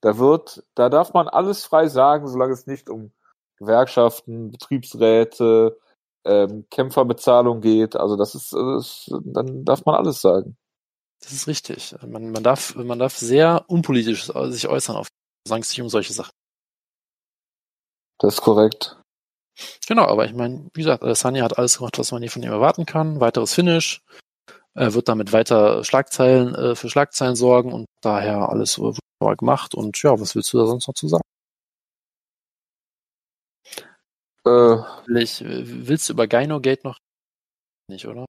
Da wird, da darf man alles frei sagen, solange es nicht um Gewerkschaften, Betriebsräte, ähm, Kämpferbezahlung geht. Also das ist, das ist, dann darf man alles sagen. Das ist richtig. Man, man darf, man darf sehr unpolitisch sich äußern, auf, solange es sich um solche Sachen. Das ist korrekt. Genau, aber ich meine, wie gesagt, Adesanya hat alles gemacht, was man hier von ihm erwarten kann. Weiteres Finish. Er wird damit weiter Schlagzeilen, äh, für Schlagzeilen sorgen und daher alles wunderbar gemacht. Und ja, was willst du da sonst noch zu sagen? Äh, Vielleicht, äh, willst du über Gyno Gate noch nicht, oder?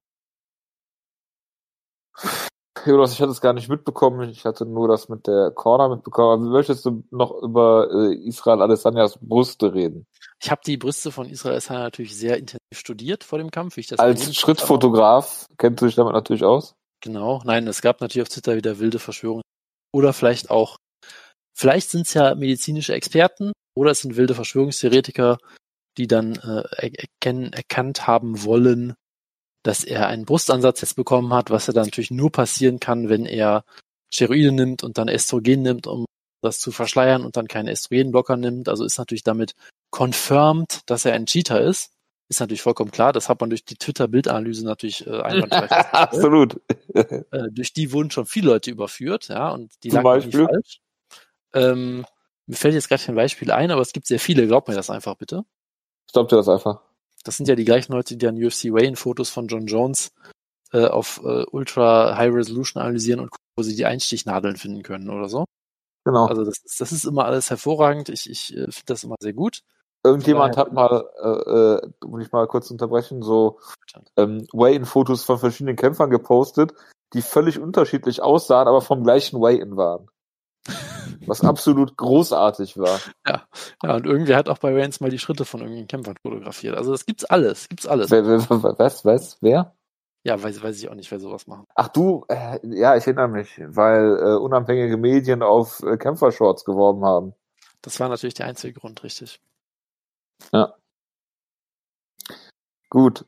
Jonas, ich hatte es gar nicht mitbekommen. Ich hatte nur das mit der Corner mitbekommen. Aber möchtest du noch über äh, Israel Adesanyas Brüste reden? Ich habe die Brüste von Israel Adesanya natürlich sehr intensiv studiert vor dem Kampf. Ich das Als Schrittfotograf kennst du dich damit natürlich aus? Genau, nein, es gab natürlich auf Twitter wieder wilde Verschwörungen. Oder vielleicht auch, vielleicht sind es ja medizinische Experten oder es sind wilde Verschwörungstheoretiker, die dann äh, er- erkennen, erkannt haben wollen, dass er einen Brustansatz jetzt bekommen hat, was ja dann natürlich nur passieren kann, wenn er Steroide nimmt und dann Östrogen nimmt, um das zu verschleiern und dann keinen Östrogenblocker nimmt. Also ist natürlich damit confirmed, dass er ein Cheater ist. Ist natürlich vollkommen klar. Das hat man durch die Twitter-Bildanalyse natürlich äh, einwandfrei. Absolut. Äh, durch die wurden schon viele Leute überführt, ja, und die Zum lagen nicht falsch. Ähm, mir fällt jetzt gerade kein Beispiel ein, aber es gibt sehr viele, glaubt mir das einfach bitte. Stopp dir das einfach. Das sind ja die gleichen Leute, die dann UFC Wayne-Fotos von John Jones äh, auf äh, Ultra High Resolution analysieren und gucken, wo sie die Einstichnadeln finden können oder so. Genau. Also das ist, das ist immer alles hervorragend. Ich, ich äh, finde das immer sehr gut. Irgendjemand hat mal, äh, äh, muss ich mal kurz unterbrechen, so ähm, Weigh-in-Fotos von verschiedenen Kämpfern gepostet, die völlig unterschiedlich aussahen, aber vom gleichen Weigh-in waren. Was absolut großartig war. Ja, und irgendwer hat auch bei Waynes mal die Schritte von irgendeinen Kämpfern fotografiert. Also das gibt's alles, gibt's alles. Wer, wer, wer, was, was, wer? Ja, weiß, weiß ich auch nicht, wer sowas macht. Ach du, äh, ja, ich erinnere mich, weil äh, unabhängige Medien auf äh, Kämpfershorts geworben haben. Das war natürlich der einzige Grund, richtig. Gut.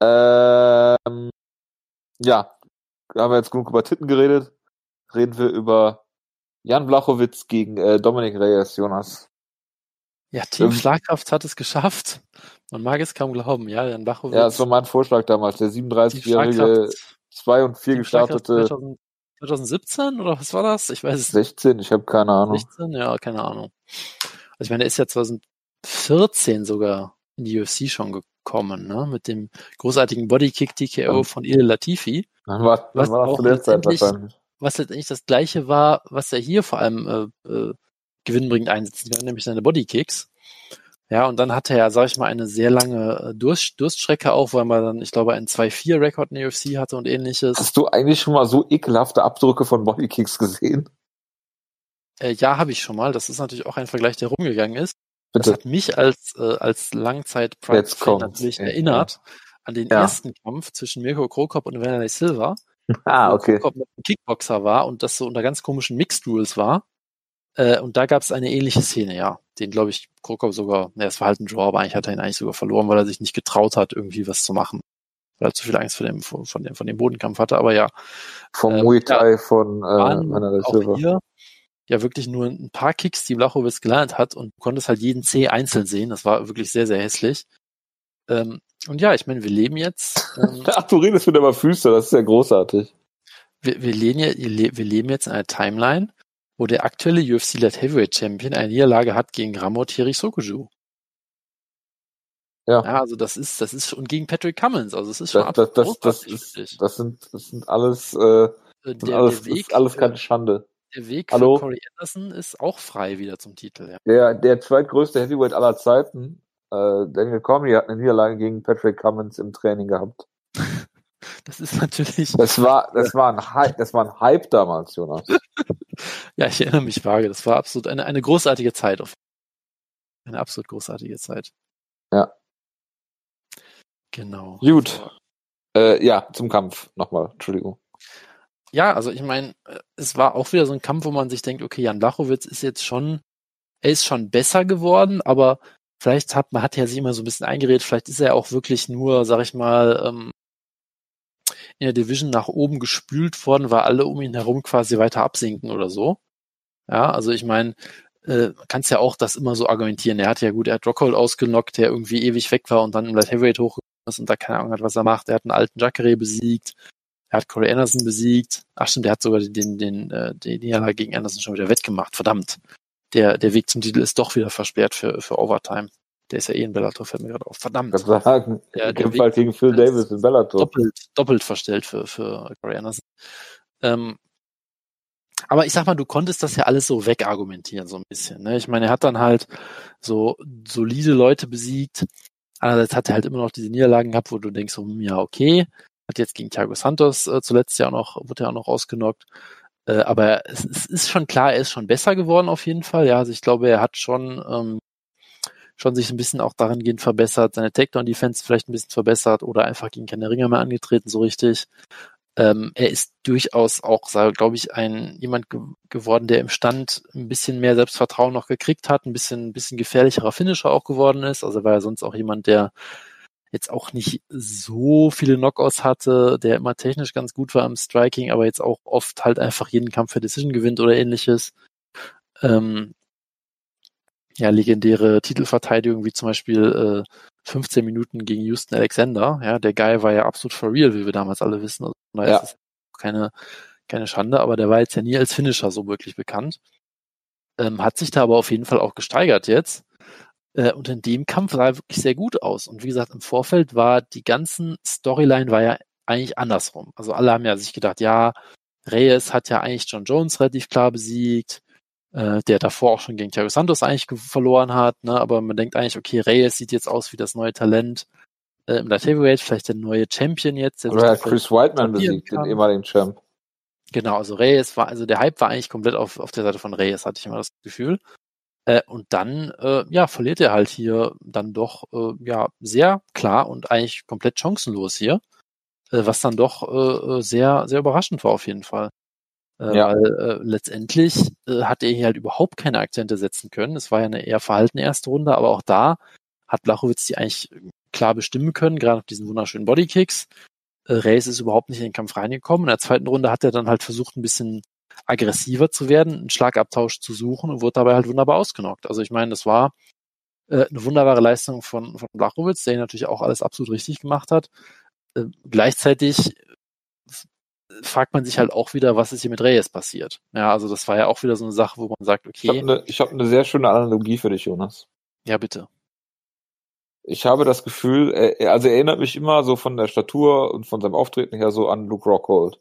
Ähm, ja, haben wir jetzt genug über Titten geredet. Reden wir über Jan Blachowitz gegen äh, Dominik Reyes, Jonas. Ja, Team Ähm, Schlagkraft hat es geschafft. Man mag es kaum glauben. Ja, Jan Blachowitz. Ja, das war mein Vorschlag damals. Der Team 37-jährige, Schlagkraft, 2 und 4 Team Schlagkraft gestartete 2000, 2017 oder was war das? Ich weiß es nicht. 16, ich habe keine Ahnung. 16? Ja, keine Ahnung. Also ich meine, er ist ja 2014 sogar in die UFC schon gekommen, ne? Mit dem großartigen Bodykick TKO von Il Latifi. Dann war, Was dann war das auch zu der Zeit wahrscheinlich. was letztendlich das gleiche war, was er hier vor allem äh, äh, gewinnbringend einsetzt, nämlich seine Bodykicks. Ja, und dann hatte er, sag ich mal, eine sehr lange äh, Durst, Durststrecke auch, weil man dann, ich glaube, einen 2-4-Rekord in der UFC hatte und ähnliches. Hast du eigentlich schon mal so ekelhafte Abdrücke von Bodykicks gesehen? Äh, ja, habe ich schon mal. Das ist natürlich auch ein Vergleich, der rumgegangen ist. Das Bitte. hat mich als, äh, als langzeit Jetzt fan natürlich Ja. erinnert an den Ja. ersten Kampf zwischen Mirko Krokop und Vanderlei Silva. Ah, okay. Krokop einem Kickboxer war und das so unter ganz komischen Mixed Rules war. Äh, und da gab es eine ähnliche Szene, ja. Den, glaube ich, Krokop sogar, ne, es war halt ein Draw, aber eigentlich hat er ihn eigentlich sogar verloren, weil er sich nicht getraut hat, irgendwie was zu machen. Weil er zu viel Angst vor dem, von dem, von dem Bodenkampf hatte. Aber ja, Vom Ähm, Muay Thai von äh, auch Silva. hier ja wirklich nur ein paar Kicks, die Blachowitz gelernt hat und du konntest halt jeden C einzeln sehen. Das war wirklich sehr, sehr hässlich. Ähm, und ja, ich meine, wir leben jetzt, ähm, Ach, du redest wieder über Füße, das ist ja großartig. wir, wir, leben ja, wir leben jetzt in einer Timeline, wo der aktuelle UFC Light Heavyweight Champion eine Niederlage hat gegen Ramo Thierry Sokoju. Ja. Ja, also das ist, das ist schon gegen Patrick Cummins, also es ist schon Das, das, das, das, ist, das sind, das sind alles, äh, Äh, der, alles, der Weg, ist alles keine Schande. Der Weg Hallo? für Corey Anderson ist auch frei wieder zum Titel, ja. Der, der zweitgrößte Heavyweight aller Zeiten, äh, Daniel Cormier hat eine Niederlage gegen Patrick Cummins im Training gehabt. Das ist natürlich, Das war, das war ein Hype, das war ein Hype damals, Jonas. ja, ich erinnere mich vage, das war absolut eine, eine großartige Zeit. Auf, eine absolut großartige Zeit. Ja. Genau. Gut. Äh, ja, zum Kampf nochmal, Entschuldigung. Ja, also ich meine, äh, es war auch wieder so ein Kampf, wo man sich denkt, okay, Jan Blachowitz ist jetzt schon, er ist schon besser geworden, aber vielleicht hat man hat ja sich immer so ein bisschen eingeredet, vielleicht ist er auch wirklich nur, sag ich mal, ähm, in der Division nach oben gespült worden, weil alle um ihn herum quasi weiter absinken oder so. Ja, also ich meine, äh, kannst ja auch das immer so argumentieren. Er hat ja gut, er hat Rockhold ausgenockt, der irgendwie ewig weg war und dann im Light Heavyweight hochgekommen ist und da keine Ahnung hat, was er macht. Er hat einen alten Jacare besiegt. Er hat Corey Anderson besiegt. Ach stimmt, der hat sogar den, den, äh, die Niederlage gegen Anderson schon wieder wettgemacht. Verdammt. Der, der Weg zum Titel ist doch wieder versperrt für, für Overtime. Der ist ja eh in Bellator, fällt mir gerade auf. Verdammt. Kann sagen, er der kämpft Weg halt gegen Phil Davis in Bellator. doppelt, doppelt verstellt für, für Corey Anderson. Ähm, aber ich sag mal, du konntest das ja alles so wegargumentieren, so ein bisschen. Ne? Ich meine, er hat dann halt so solide Leute besiegt. Andererseits hat er halt immer noch diese Niederlagen gehabt, wo du denkst, so, hm, ja, okay. Hat jetzt gegen Thiago Santos äh, zuletzt ja auch noch, wurde ja auch noch ausgenockt. Äh, aber es, es ist schon klar, er ist schon besser geworden auf jeden Fall. Ja, also ich glaube, er hat schon, ähm, schon sich ein bisschen auch dahingehend verbessert, seine Takedown-Defense vielleicht ein bisschen verbessert oder einfach gegen keine Ringer mehr angetreten, so richtig. Ähm, er ist durchaus auch, glaube ich, ein jemand ge geworden, der im Stand ein bisschen mehr Selbstvertrauen noch gekriegt hat, ein bisschen, ein bisschen gefährlicherer Finisher auch geworden ist. Also war er sonst auch jemand, der jetzt auch nicht so viele Knockouts hatte, der immer technisch ganz gut war im Striking, aber jetzt auch oft halt einfach jeden Kampf für Decision gewinnt oder ähnliches. Ähm, ja, legendäre Titelverteidigung wie zum Beispiel äh, 15 Minuten gegen Houston Alexander. Ja, der Guy war ja absolut for real, wie wir damals alle wissen. Also, daher Ja. ist keine, keine Schande, aber der war jetzt ja nie als Finisher so wirklich bekannt. Ähm, hat sich da aber auf jeden Fall auch gesteigert jetzt. Äh, und in dem Kampf sah er wirklich sehr gut aus. Und wie gesagt, im Vorfeld war die ganzen Storyline war ja eigentlich andersrum. Also alle haben ja sich gedacht, ja, Reyes hat ja eigentlich John Jones relativ klar besiegt, äh, der davor auch schon gegen Thiago Santos eigentlich ge- verloren hat, ne? aber man denkt eigentlich, okay, Reyes sieht jetzt aus wie das neue Talent äh, im Light Heavyweight, vielleicht der neue Champion jetzt. der Oder er hat Chris Whiteman besiegt, den kann. ehemaligen Champ. Genau, also Reyes war, also der Hype war eigentlich komplett auf, auf der Seite von Reyes, hatte ich immer das Gefühl. Äh, und dann, äh, ja, verliert er halt hier dann doch, äh, ja, sehr klar und eigentlich komplett chancenlos hier, äh, was dann doch äh, äh, sehr, sehr überraschend war auf jeden Fall. Äh, Ja. Weil äh, letztendlich äh, hat er hier halt überhaupt keine Akzente setzen können. Es war ja eine eher verhaltene erste Runde, aber auch da hat Blachowitz die eigentlich klar bestimmen können, gerade auf diesen wunderschönen Bodykicks. Äh, Reyes ist überhaupt nicht in den Kampf reingekommen. In der zweiten Runde hat er dann halt versucht, ein bisschen aggressiver zu werden, einen Schlagabtausch zu suchen und wurde dabei halt wunderbar ausgenockt. Also ich meine, das war äh, eine wunderbare Leistung von, von Blachowitz, der ihn natürlich auch alles absolut richtig gemacht hat. Äh, gleichzeitig fragt man sich halt auch wieder, was ist hier mit Reyes passiert. Ja, also das war ja auch wieder so eine Sache, wo man sagt, okay. Ich habe eine hab ne sehr schöne Analogie für dich, Jonas. Ja, bitte. Ich habe das Gefühl, er, also er erinnert mich immer so von der Statur und von seinem Auftreten her so an Luke Rockhold.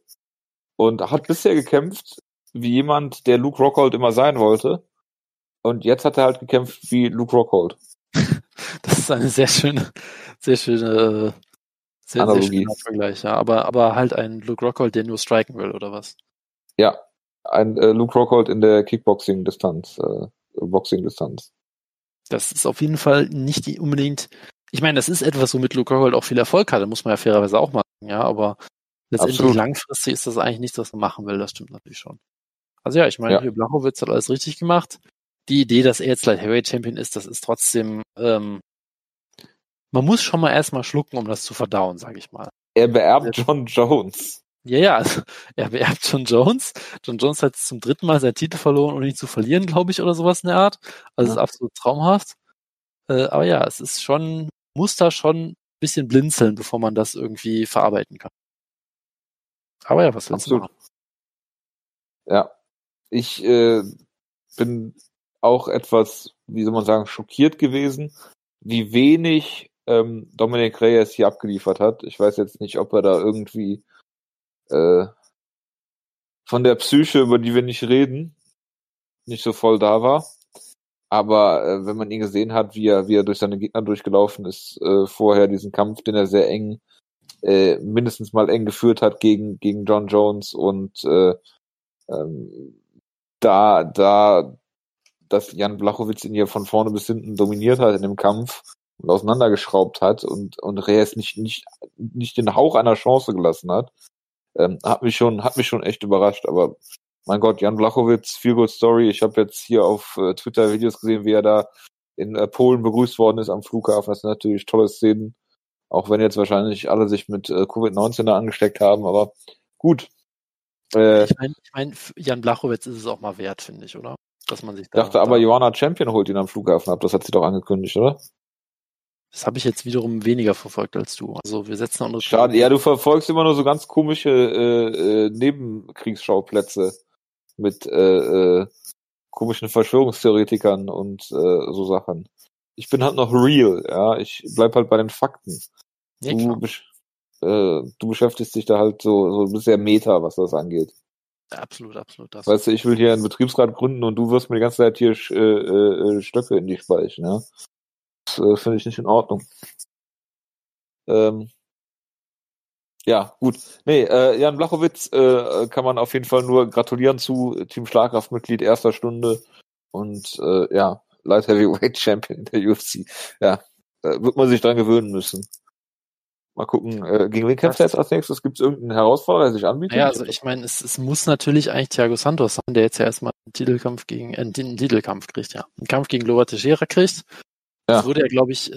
Und hat bisher gekämpft wie jemand, der Luke Rockhold immer sein wollte. Und jetzt hat er halt gekämpft wie Luke Rockhold. Das ist eine sehr schöne, sehr schöne, sehr, Analogie. sehr schöner Vergleich, ja. Aber, aber halt ein Luke Rockhold, der nur striken will, oder was? Ja, ein äh, Luke Rockhold in der Kickboxing-Distanz, äh, Boxing-Distanz. Das ist auf jeden Fall nicht die unbedingt, ich meine, das ist etwas, womit Luke Rockhold auch viel Erfolg hatte, muss man ja fairerweise auch machen, ja, aber letztendlich Absolut. langfristig ist das eigentlich nichts, was man machen will, das stimmt natürlich schon. Also ja, ich meine, ja. Blachowitz hat alles richtig gemacht. Die Idee, dass er jetzt Light Heavyweight Champion ist, das ist trotzdem, ähm, man muss schon mal erstmal schlucken, um das zu verdauen, sage ich mal. Er beerbt John Jones. Ja, ja, also er beerbt John Jones. John Jones hat zum dritten Mal seinen Titel verloren, um ihn zu verlieren, glaube ich, oder sowas in der Art. Also ja. ist absolut traumhaft. Äh, aber ja, es ist schon, muss da schon ein bisschen blinzeln, bevor man das irgendwie verarbeiten kann. Aber ja, was willst du machen? Ja, ich äh, bin auch etwas, wie soll man sagen, schockiert gewesen, wie wenig ähm, Dominic Reyes hier abgeliefert hat. Ich weiß jetzt nicht, ob er da irgendwie äh, von der Psyche, über die wir nicht reden, nicht so voll da war. Aber äh, wenn man ihn gesehen hat, wie er, wie er durch seine Gegner durchgelaufen ist, äh, vorher diesen Kampf, den er sehr eng, äh, mindestens mal eng geführt hat gegen, gegen John Jones und äh, ähm, da, da, dass Jan Blachowitz ihn hier von vorne bis hinten dominiert hat in dem Kampf und auseinandergeschraubt hat und, und Reyes nicht, nicht, nicht den Hauch einer Chance gelassen hat, ähm, hat mich schon, hat mich schon echt überrascht. Aber mein Gott, Jan Blachowitz, Feel Good Story. Ich habe jetzt hier auf äh, Twitter Videos gesehen, wie er da in äh, Polen begrüßt worden ist am Flughafen. Das sind natürlich tolle Szenen. Auch wenn jetzt wahrscheinlich alle sich mit äh, Covid-19 da angesteckt haben, aber gut, äh, ich meine, ich mein, Jan Blachowitz ist es auch mal wert, finde ich, oder? Dass man sich da. dachte aber, Johanna Champion holt ihn am Flughafen ab. Das hat sie doch angekündigt, oder? Das habe ich jetzt wiederum weniger verfolgt als du. Also wir setzen unsere Schade, ja, du verfolgst immer nur so ganz komische äh, äh, Nebenkriegsschauplätze mit äh, äh, komischen Verschwörungstheoretikern und äh, so Sachen. Ich bin halt noch real, ja. Ich bleib halt bei den Fakten. Ja, du, äh, du beschäftigst dich da halt so, so ein bisschen Meta, was das angeht. Absolut, absolut. Das weißt du, ich will hier einen Betriebsrat gründen und du wirst mir die ganze Zeit hier äh, äh, Stöcke in die Speichen, ja. Das äh, finde ich nicht in Ordnung. Ähm, ja, gut. Nee, äh, Jan Blachowitz äh, kann man auf jeden Fall nur gratulieren zu Team Schlagkraftmitglied erster Stunde und äh, ja, Light Heavyweight Champion der UFC. Ja, äh, wird man sich dran gewöhnen müssen. Mal gucken, äh, gegen wen kämpft er jetzt als nächstes? Gibt es irgendeinen Herausforderer, der sich anbietet? Ja, also ich meine, es, es muss natürlich eigentlich Thiago Santos sein, der jetzt ja erstmal einen Titelkampf gegen, äh, einen Titelkampf kriegt, ja. Einen Kampf gegen Loa Teixeira kriegt. Ja. Das wurde ja, glaube ich,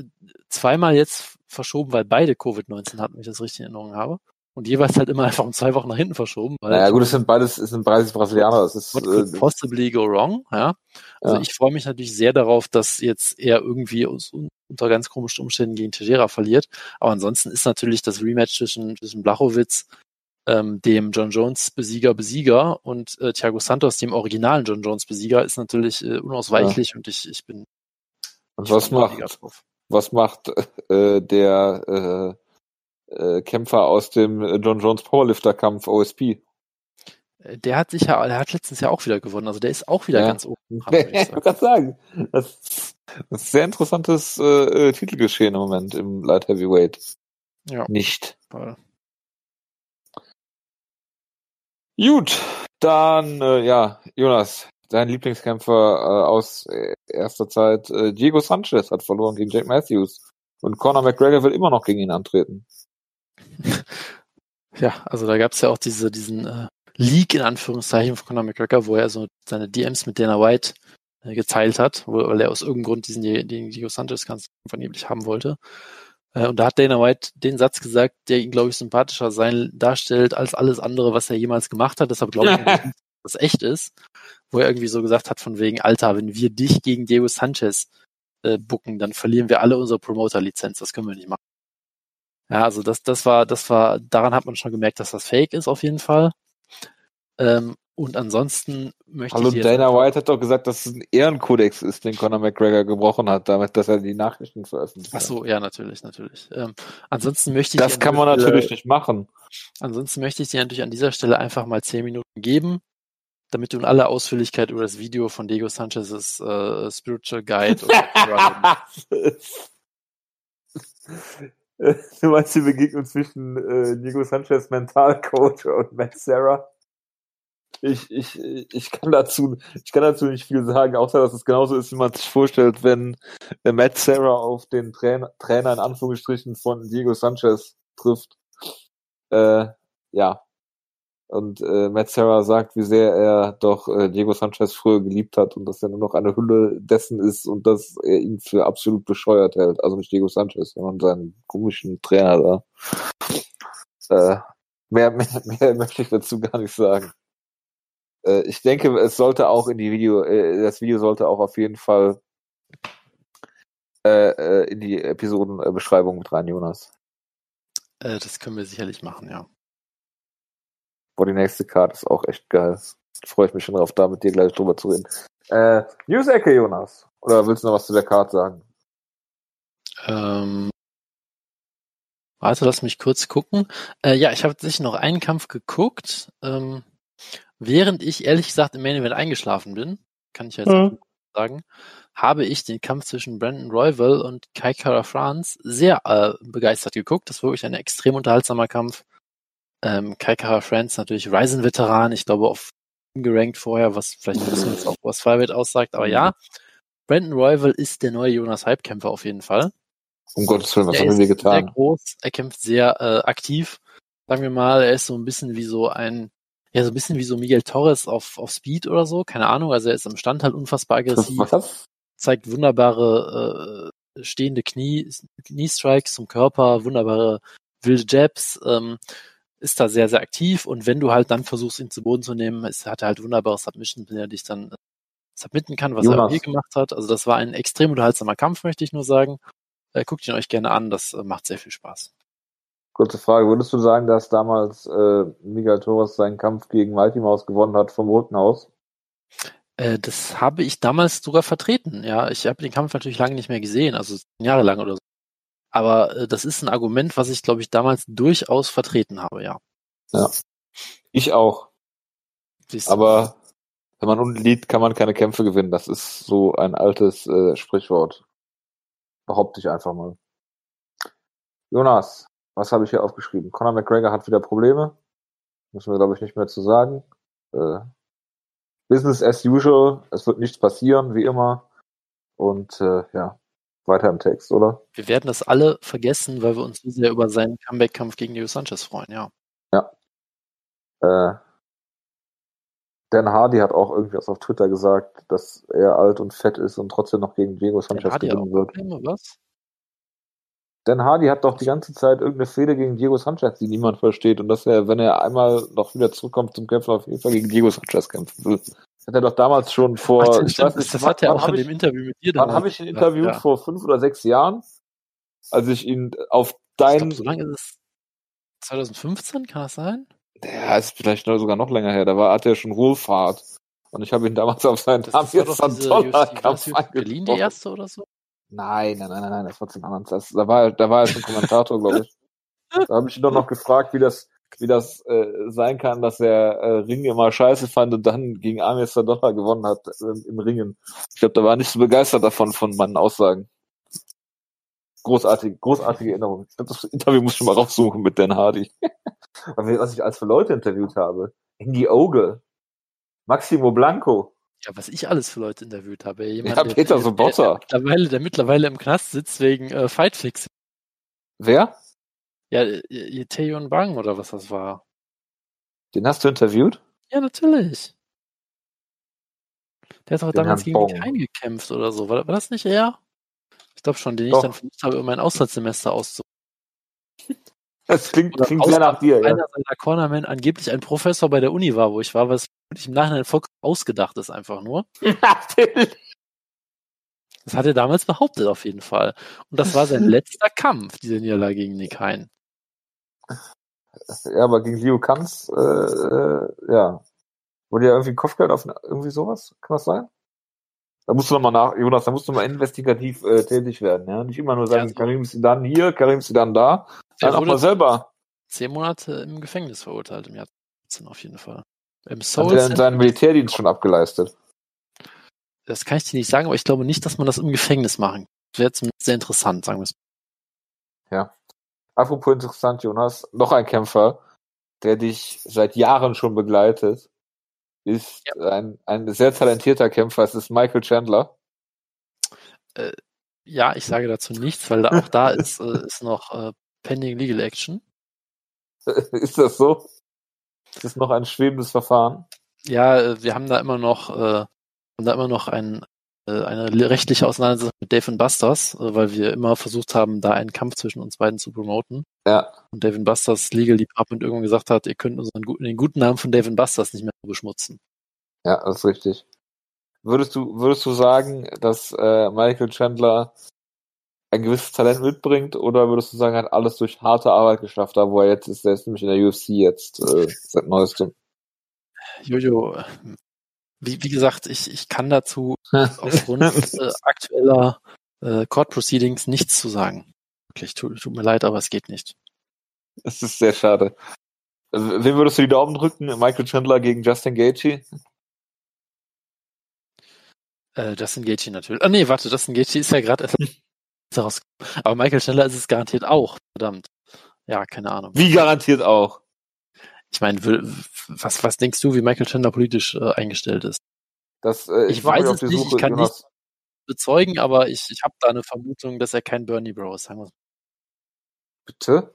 zweimal jetzt verschoben, weil beide Covid-19 hatten, wenn ich das richtig in Erinnerung habe. Und jeweils halt immer einfach um zwei Wochen nach hinten verschoben. Weil naja, gut, es sind beides, es sind beides Brasilianer. Das ist, what could äh, possibly go wrong, ja. Also ja. ich freue mich natürlich sehr darauf, dass jetzt er irgendwie aus, unter ganz komischen Umständen gegen Tejera verliert. Aber ansonsten ist natürlich das Rematch zwischen, zwischen Blachowitz, ähm, dem John Jones Besieger Besieger und äh, Thiago Santos, dem originalen John Jones Besieger, ist natürlich äh, unausweichlich ja. und ich, ich bin. Und was macht, was macht äh, der äh, äh, Kämpfer aus dem John Jones Powerlifter-Kampf OSP. Äh, der hat sich ja, der hat letztens ja auch wieder gewonnen, also der ist auch wieder ja. ganz oben. Dran, ich wollte gerade sagen, das, das ist sehr interessantes äh, äh, Titelgeschehen im Moment im Light Heavyweight. Ja. Nicht. Voll. Gut, dann äh, ja, Jonas, dein Lieblingskämpfer äh, aus äh, erster Zeit, äh, Diego Sanchez hat verloren gegen Jake Matthews und Conor McGregor will immer noch gegen ihn antreten. Ja, also da gab es ja auch diese, diesen äh, Leak in Anführungszeichen von Conor McGregor, wo er so seine DMs mit Dana White äh, geteilt hat, wo, weil er aus irgendeinem Grund diesen den Diego Sanchez ganz vergeblich haben wollte. Äh, und da hat Dana White den Satz gesagt, der ihn, glaube ich, sympathischer sein darstellt als alles andere, was er jemals gemacht hat. Deshalb glaube ich, dass das echt ist. Wo er irgendwie so gesagt hat, von wegen, Alter, wenn wir dich gegen Diego Sanchez äh, bucken, dann verlieren wir alle unsere Promoter-Lizenz. Das können wir nicht machen. Ja, also das, das war, das war, daran hat man schon gemerkt, dass das fake ist auf jeden Fall. Ähm, und ansonsten möchte Hallo, ich dir Dana White hat doch gesagt, dass es ein Ehrenkodex ist, den Conor McGregor gebrochen hat, damit, dass er die Nachrichten veröffentlicht. Ach so, ja, natürlich, natürlich. Ähm, ansonsten möchte ich Das kann man natürlich nicht machen. Ansonsten möchte ich dir natürlich an dieser Stelle einfach mal zehn Minuten geben, damit du in aller Ausführlichkeit über das Video von Diego Sanchez's äh, Spiritual Guide du meinst die Begegnung zwischen äh, Diego Sanchez Mentalcoach und Matt Serra? Ich, ich, ich kann dazu, ich kann dazu nicht viel sagen, außer dass es genauso ist, wie man sich vorstellt, wenn äh, Matt Serra auf den Trainer, Trainer in Anführungsstrichen von Diego Sanchez trifft. Äh, ja. Und äh, Matt Serra sagt, wie sehr er doch äh, Diego Sanchez früher geliebt hat und dass er nur noch eine Hülle dessen ist und dass er ihn für absolut bescheuert hält. Also nicht Diego Sanchez, sondern seinen komischen Trainer da. Äh, mehr, mehr, mehr möchte ich dazu gar nicht sagen. Äh, ich denke, es sollte auch in die Video, äh, das Video sollte auch auf jeden Fall äh, äh, in die Episodenbeschreibung mit rein, Jonas. äh, Das können wir sicherlich machen, ja. Boah, die nächste Karte ist auch echt geil. Freue ich mich schon drauf, da mit dir gleich drüber zu reden. Äh, News-Ecke, Jonas. Oder willst du noch was zu der Karte sagen? Ähm, warte, lass mich kurz gucken. Äh, ja, ich habe tatsächlich noch einen Kampf geguckt, ähm, während ich ehrlich gesagt im Main Event eingeschlafen bin, kann ich jetzt Mhm. sagen, habe ich den Kampf zwischen Brandon Royval und Kai Kara France sehr äh, begeistert geguckt. Das war wirklich ein extrem unterhaltsamer Kampf. Ähm, Kai Kara France natürlich Ryzen-Veteran, ich glaube auf gerankt vorher, was vielleicht ein bisschen jetzt auch was Flyweight aussagt, aber ja, Brandon Royval ist der neue Jonas Hype-Kämpfer auf jeden Fall. Um Gottes Willen, was Er haben wir ist dir sehr getan? groß, er kämpft sehr äh, aktiv. Sagen wir mal, er ist so ein bisschen wie so ein, ja, so ein bisschen wie so Miguel Torres auf, auf Speed oder so, keine Ahnung. Also er ist am Stand halt unfassbar aggressiv, Was? zeigt wunderbare äh, stehende Knie, Knie-Strikes zum Körper, wunderbare wilde Jabs, ähm, ist da sehr, sehr aktiv und wenn du halt dann versuchst, ihn zu Boden zu nehmen, ist, hat er halt wunderbare Submission, wenn er dich dann äh, submitten kann, was er Jonas. auch hier gemacht hat. Also das war ein extrem unterhaltsamer Kampf, möchte ich nur sagen. Äh, guckt ihn euch gerne an, das äh, macht sehr viel Spaß. Kurze Frage. Würdest du sagen, dass damals äh, Miguel Torres seinen Kampf gegen Mouse gewonnen hat vom Rücken aus? Äh, das habe ich damals sogar vertreten. Ja, ich habe den Kampf natürlich lange nicht mehr gesehen, also zehn Jahre lang oder so. Aber äh, das ist ein Argument, was ich, glaube ich, damals durchaus vertreten habe, ja. Ich auch. Siehst. Aber wenn man unten liegt, kann man keine Kämpfe gewinnen. Das ist so ein altes äh, Sprichwort. Behaupte ich einfach mal. Jonas, was habe ich hier aufgeschrieben? Conor McGregor hat wieder Probleme. Müssen wir, glaube ich, nicht mehr zu sagen. Äh, Business as usual. Es wird nichts passieren, wie immer. Und äh, ja, weiter im Text, oder? Wir werden das alle vergessen, weil wir uns so sehr über seinen Comeback-Kampf gegen Diego Sanchez freuen, ja. Äh, Dan Hardy hat auch irgendwas auf Twitter gesagt, dass er alt und fett ist und trotzdem noch gegen Diego Sanchez ja gewinnen wird. Probleme, was? Dan Hardy hat doch die ganze Zeit irgendeine Fehde gegen Diego Sanchez, die niemand versteht. Und dass er, wenn er einmal noch wieder zurückkommt zum Kämpfen, auf jeden Fall gegen Diego Sanchez kämpfen will. Das hat er doch damals schon vor, Ach, ich weiß nicht, das hat er auch in ich, dem Interview mit dir Wann habe ich ihn interviewt? Ja. Vor fünf oder sechs Jahren? Als ich ihn auf Ich dein, glaube, so lange ist es 2015, kann das sein? ja, ist vielleicht sogar noch länger her, da war, hatte er schon Wohlfahrt. Und ich habe ihn damals auf seinen Das war Amir doch diese Santola UFC, war das Kampf UFC Berlin die angesprochen. erste oder so? Nein, nein, nein, nein, das war zu einem anderen. Das, da war, er- da war schon Kommentator, glaube ich. Da habe ich ihn doch noch gefragt, wie das, wie das äh, sein kann, dass er äh, Ring immer scheiße fand und dann gegen Amir Sadota gewonnen hat äh, im Ringen. Ich glaube, da war er nicht so begeistert davon von meinen Aussagen. Großartige, großartige Erinnerung. Ich glaube, das Interview muss ich mal raussuchen mit Dan Hardy. Was ich als für Leute interviewt habe. Indy Ogle, Maximo Blanco, Ja, was ich alles für Leute interviewt habe. Jemand, Ja, Peter Sobotta. Der, der, mittlerweile, der mittlerweile im Knast sitzt wegen äh, Fightfix. wer? Ja, äh, Taeyon Bang oder was das war. Den hast du interviewt? Ja, natürlich. Der hat doch damals gegen Bong. Mikael gekämpft oder so. War, war das nicht er? Ich glaube schon, den ich Doch. dann versucht habe, über mein Auslandssemester auszu. Das klingt, Oder klingt sehr nach dir, ja. einer seiner Cornermen angeblich ein Professor bei der Uni war, wo ich war, was wirklich im Nachhinein vollkommen ausgedacht ist einfach nur. Natürlich. Das hat er damals behauptet auf jeden Fall. Und das war sein letzter Kampf, diese Niederlage gegen Nick Hein. Ja, aber gegen Leo Kanz, äh, äh, ja. Wurde ja irgendwie ein Kopfgeld auf irgendwie sowas? Kann das sein? Da musst du nochmal nach, Jonas, da musst du mal investigativ äh, tätig werden, ja. Nicht immer nur sagen, Ja, so. Karim ist dann hier, Karim ist dann da. Dann auch mal selber. zehn Monate im Gefängnis verurteilt im Jahr 2017 auf jeden Fall. Im Hat er Center- seinen Militärdienst schon abgeleistet. das kann ich dir nicht sagen, aber ich glaube nicht, dass man das im Gefängnis machen. kann. Das wäre zumindest sehr interessant, sagen wir es. Apropos interessant, Jonas, noch ein Kämpfer, der dich seit Jahren schon begleitet, ist ein, ein sehr talentierter Kämpfer. Es ist Michael Chandler. Ja, ich sage dazu nichts, weil auch da ist, äh, ist noch äh, pending legal action. ist das so? Ist das noch ein schwebendes Verfahren? Ja, äh, wir haben da immer noch, äh, haben da immer noch ein, äh, eine le- rechtliche Auseinandersetzung mit Dave Busters, äh, weil wir immer versucht haben, da einen Kampf zwischen uns beiden zu promoten. Ja. Und Dave Busters Legal Department irgendwann gesagt hat, ihr könnt unseren guten, den guten Namen von Dave Busters nicht mehr beschmutzen. Ja, das ist richtig. Würdest du, würdest du sagen, dass äh, Michael Chandler ein gewisses Talent mitbringt oder würdest du sagen, er hat alles durch harte Arbeit geschafft, da wo er jetzt ist, der ist nämlich in der UFC jetzt äh, seit neuestem. Jojo, äh, wie, wie gesagt, ich, ich kann dazu aufgrund äh, aktueller äh, Court Proceedings nichts zu sagen. Wirklich, tut, tut mir leid, aber es geht nicht. Das ist sehr schade. Wem würdest du die Daumen drücken? Michael Chandler gegen Justin Gaethje? Äh, Justin Gaethje natürlich. Ah nee, warte, Justin Gaethje ist ja gerade erst. Aber Michael Chandler ist es garantiert auch. Verdammt. Ja, keine Ahnung. Wie garantiert auch. Ich meine, will- was, was denkst du, wie Michael Chandler politisch äh, eingestellt ist? Das, äh, Ich mich weiß es nicht, Suche, ich kann Jonas. Bezeugen, aber ich, ich habe da eine Vermutung, dass er kein Bernie Bro ist. Sagen wir Bitte?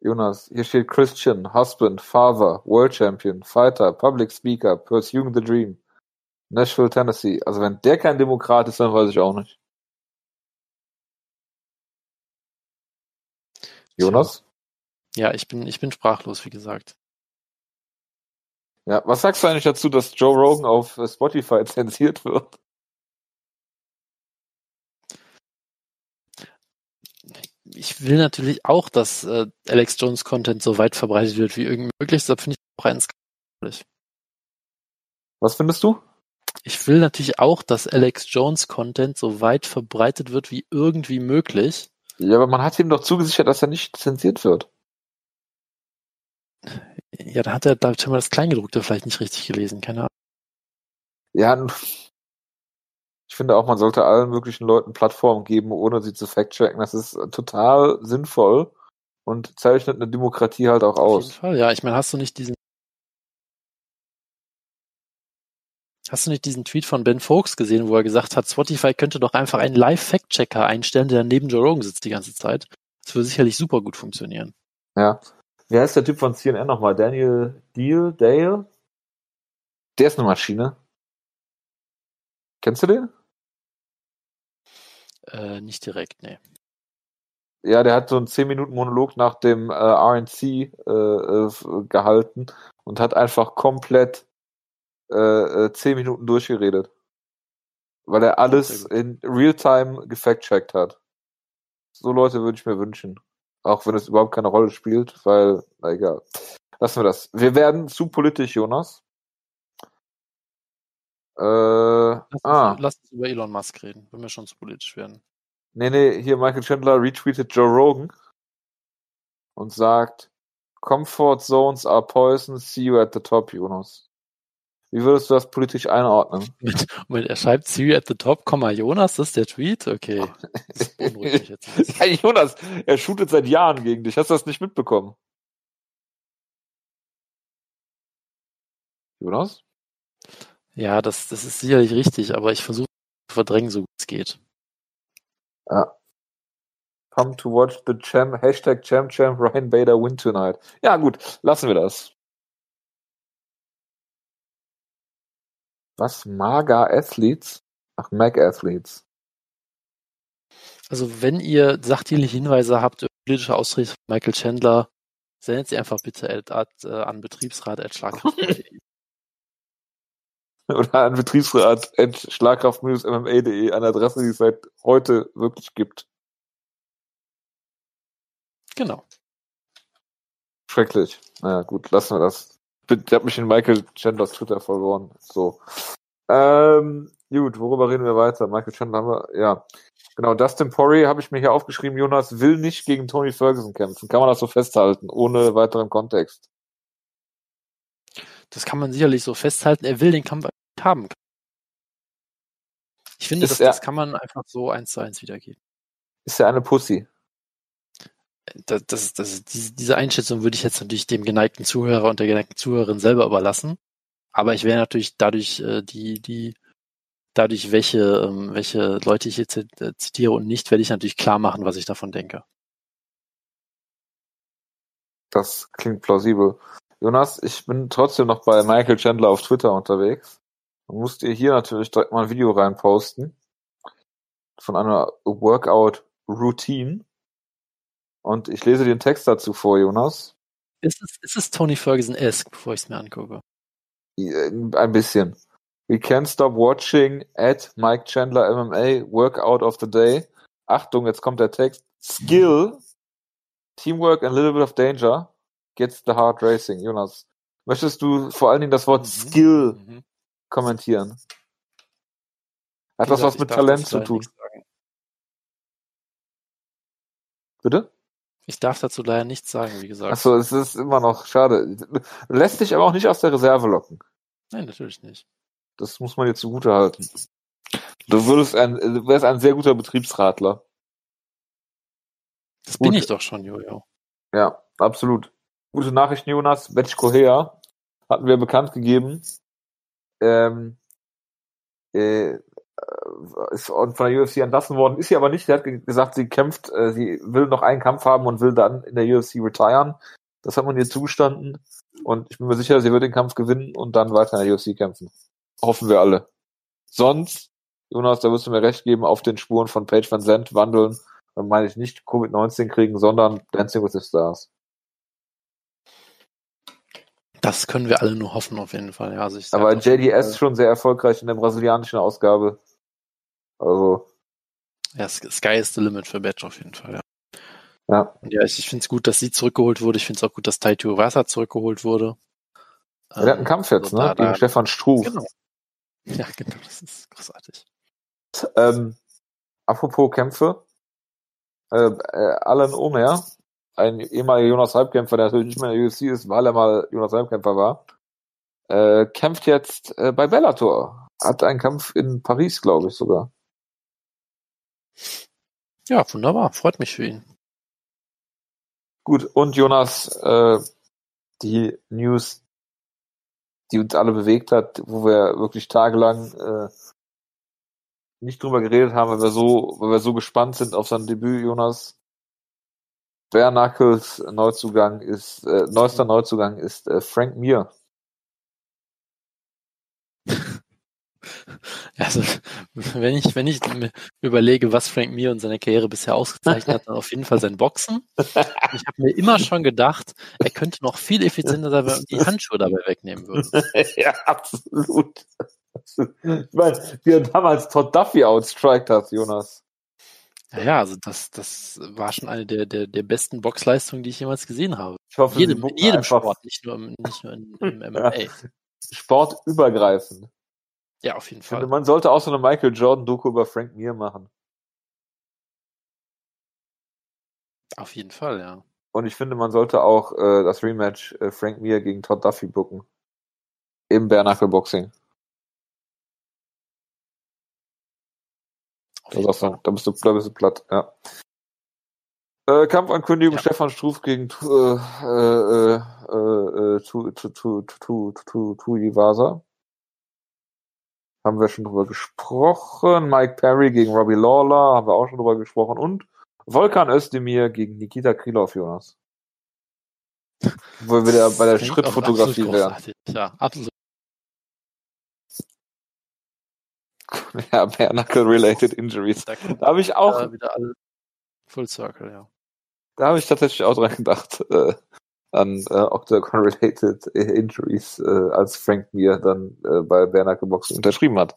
Jonas, hier steht Christian, Husband, Father, World Champion, Fighter, Public Speaker, Pursuing the Dream, Nashville, Tennessee. Also wenn der kein Demokrat ist, dann weiß ich auch nicht. Jonas? Ja, ich bin, ich bin sprachlos, wie gesagt. Ja, was sagst du eigentlich dazu, dass Joe Rogan auf äh, Spotify zensiert wird? Ich will natürlich auch, dass äh, Alex Jones Content so weit verbreitet wird wie irgend möglich. Deshalb finde ich auch einen skandalös. Was findest du? Ich will natürlich auch, dass Alex Jones Content so weit verbreitet wird wie irgendwie möglich. Ja, aber man hat ihm doch zugesichert, dass er nicht zensiert wird. Ja, da hat er, da hat er mal das Kleingedruckte vielleicht nicht richtig gelesen, keine Ahnung. Ja, ich finde auch, man sollte allen möglichen Leuten Plattformen geben, ohne sie zu fact-checken. Das ist äh, total sinnvoll und zeichnet eine Demokratie halt auch Auf jeden aus. Fall, ja. Ich meine, hast du nicht diesen Hast du nicht diesen Tweet von Ben Folks gesehen, wo er gesagt hat, Spotify könnte doch einfach einen Live-Fact-Checker einstellen, der neben Joe Rogan sitzt die ganze Zeit. Das würde sicherlich super gut funktionieren. Ja. Wie heißt der Typ von CNN nochmal? Daniel Deal? Dale? Der ist eine Maschine. Kennst du den? Äh, nicht direkt, nee. Ja, der hat so einen 10-Minuten-Monolog nach dem äh, RNC äh, äh, gehalten und hat einfach komplett äh, äh, 10 Minuten durchgeredet. Weil er alles in Realtime gefact-checkt hat. So Leute würde ich mir wünschen. Auch wenn es überhaupt keine Rolle spielt, weil, na egal. Lassen wir das. Wir werden zu politisch, Jonas. Äh, Lass, ah, uns, lass uns über Elon Musk reden, wenn wir schon zu politisch werden. Nee, nee, hier Michael Chandler retweetet Joe Rogan und sagt, Comfort Zones are poison, see you at the top, Jonas. Wie würdest du das politisch einordnen? Moment, Moment, er schreibt See you at the top, Komma Jonas, das ist der Tweet? Okay. Das mich jetzt. Ja, Jonas, er shootet seit Jahren gegen dich. Hast du das nicht mitbekommen? Jonas? Ja, das, das ist sicherlich richtig, aber ich versuche zu verdrängen, so gut es geht. Ja. Come to watch the champ, Hashtag Champ Champ Ryan Bader win tonight. Ja, gut, lassen wir das. Was? Maga Athletes? Ach, Mac Athletes. Also wenn ihr sachdienliche Hinweise habt, über politische Austritte von Michael Chandler, sendet sie einfach bitte at, at, äh, an betriebsrat.schlagkraft.de. Oder an betriebsrat.schlagkraft-mma.de, eine Adresse, die es seit heute wirklich gibt. Genau. Schrecklich. Naja, gut, lassen wir das. Ich habe mich in Michael Chandlers Twitter verloren. So. Ähm, gut, worüber reden wir weiter? Michael Chandler haben wir, ja. Genau, Dustin Poirier habe ich mir hier aufgeschrieben, Jonas will nicht gegen Tony Ferguson kämpfen. Kann man das so festhalten, ohne weiteren Kontext? Das kann man sicherlich so festhalten. Er will den Kampf haben. Ich finde, das, er, das kann man einfach so eins zu eins wiedergeben. Ist er eine Pussy? Das, das, das, diese Einschätzung würde ich jetzt natürlich dem geneigten Zuhörer und der geneigten Zuhörerin selber überlassen. Aber ich wäre natürlich dadurch äh, die, die dadurch, welche, ähm, welche Leute ich jetzt äh, zitiere und nicht, werde ich natürlich klar machen, was ich davon denke. Das klingt plausibel. Jonas, ich bin trotzdem noch bei Michael Chandler auf Twitter unterwegs. Du musst dir hier natürlich direkt mal ein Video reinposten von einer Workout-Routine. Und ich lese den Text dazu vor, Jonas. Ist es, ist es Tony Ferguson-esque, bevor ich es mir angucke? Ein bisschen. We can't stop watching at Mike Chandler MMA Workout of the Day. Achtung, jetzt kommt der Text. Skill, Teamwork and a little bit of danger gets the heart racing. Jonas, möchtest du vor allen Dingen das Wort mhm. Skill mhm. kommentieren? Hat das was mit Talent zu tun? Bitte? Ich darf dazu leider nichts sagen, wie gesagt. Achso, es ist immer noch schade. Lässt dich aber auch nicht aus der Reserve locken. Nein, natürlich nicht. Das muss man dir zugute halten. Du würdest ein, du wärst ein sehr guter Betriebsratler. Das Gut. bin ich doch schon, Jojo. Ja, absolut. Gute Nachrichten, Jonas. Betch Kohea hatten wir bekannt gegeben. Ähm, äh, ist von der UFC entlassen worden, ist sie aber nicht. Sie hat gesagt, sie kämpft, äh, sie will noch einen Kampf haben und will dann in der UFC retiren. Das hat man ihr zugestanden. Und ich bin mir sicher, sie wird den Kampf gewinnen und dann weiter in der UFC kämpfen. Hoffen wir alle. Sonst, Jonas, da wirst du mir recht geben, auf den Spuren von Page Van Zandt wandeln, dann meine ich nicht Covid-19 kriegen, sondern Dancing with the Stars. Das können wir alle nur hoffen, auf jeden Fall. Ja, also ich Aber JDS schon sehr erfolgreich in der brasilianischen Ausgabe. Also. Ja, Sky is the limit für Badge auf jeden Fall, ja. Ja. Ja, ich, ich finde es gut, dass sie zurückgeholt wurde. Ich finde es auch gut, dass Taito Wasser zurückgeholt wurde. Ja, der hat einen Kampf jetzt, also ne? Da, Gegen da, Stefan Struh. Genau. Ja, genau, das ist großartig. Ähm, apropos Kämpfe. Äh, äh, Alan Omer, ein ehemaliger Jonas Halbkämpfer, der natürlich nicht mehr in der UFC ist, weil er mal Jonas Halbkämpfer war, äh, kämpft jetzt äh, bei Bellator. Hat einen Kampf in Paris, glaube ich sogar. Ja, wunderbar. Freut mich für ihn. Gut, und Jonas, äh, die News, die uns alle bewegt hat, wo wir wirklich tagelang äh, nicht drüber geredet haben, weil wir so, weil wir so gespannt sind auf sein Debüt, Jonas. Bare Knuckles Neuzugang ist, äh, neuester Neuzugang ist äh, Frank Mir. Also, wenn ich, wenn ich überlege, was Frank Mir und seine Karriere bisher ausgezeichnet hat, dann auf jeden Fall sein Boxen. Ich habe mir immer schon gedacht, er könnte noch viel effizienter sein, wenn die Handschuhe dabei wegnehmen würde. Ja, absolut. Ich meine, wie er damals Todd Duffy outstriked hat, Jonas. Ja, also das, das war schon eine der, der, der besten Boxleistungen, die ich jemals gesehen habe. Ich hoffe, jedem, in jedem Sport, nicht nur im, nicht nur in, im MMA. Ja. Sportübergreifend. Ja, auf jeden Fall. Finde, man sollte auch so eine Michael Jordan-Doku über Frank Mir machen. Auf jeden Fall, ja. Und ich finde, man sollte auch äh, das Rematch äh, Frank Mir gegen Todd Duffy booken. Im Bare Boxing. Also, da, bist du, da bist du platt, ja. Äh, Kampfankündigung ja. Stefan Struf gegen äh, Haben wir schon drüber gesprochen. Mike Perry gegen Robbie Lawler haben wir auch schon drüber gesprochen. Und Volkan Özdemir gegen Nikita Krylov, Jonas. Wo wir wieder bei der Schrittfotografie wären. Ja, absolut. ja, Bare Knuckle-related Injuries. Da Da habe ich auch, wieder alle Full Circle, ja. da habe ich tatsächlich auch dran gedacht, äh, an äh, Octagon-related Injuries, äh, als Frank mir dann äh, bei Knuckle Boxing unterschrieben hat.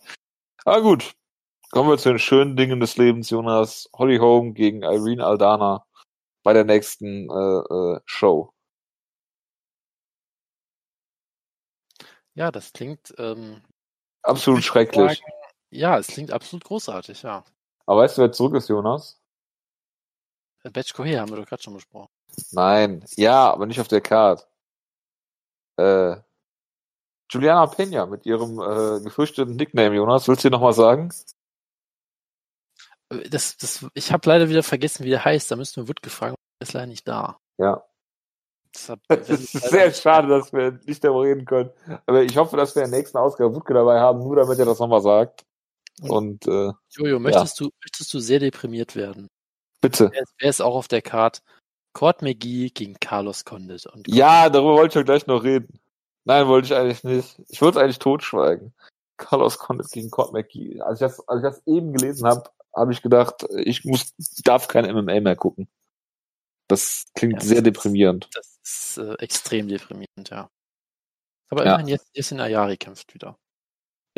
Aber gut, kommen wir zu den schönen Dingen des Lebens, Jonas. Holly Holm gegen Irene Aldana bei der nächsten äh, äh, Show. Ja, das klingt, ähm, Absolut schrecklich. ja, es klingt absolut großartig, ja. Aber weißt du, wer zurück ist, Jonas? Batch Coher haben wir doch gerade schon besprochen. Nein, ja, aber nicht auf der Card. Äh, Juliana Pena mit ihrem äh, gefürchteten Nickname, Jonas. Willst du dir nochmal sagen? Das, das, ich habe leider wieder vergessen, wie der heißt. Da müssen wir Wood gefragt, der ist leider nicht da. Ja. Deshalb Es ist sehr schade, dass wir nicht darüber reden können. Aber ich hoffe, dass wir in der nächsten Ausgabe Wutke dabei haben, nur damit er das nochmal sagt. Und äh, Jojo, möchtest du, möchtest du sehr deprimiert werden? bitte. Wer ist, wer ist auch auf der Card? Cord McGee gegen Carlos Condit. Und Ja, darüber wollte ich ja gleich noch reden. Nein, wollte ich eigentlich nicht. Ich wollte es eigentlich totschweigen. Carlos Condit gegen Cord McGee. Als ich das, als ich das eben gelesen habe, habe ich gedacht, ich muss, darf kein MMA mehr gucken. Das klingt Ja, sehr das- deprimierend. Das ist äh, extrem deprimierend, ja. Aber Ja. immerhin, jetzt, jetzt in Ayari kämpft wieder.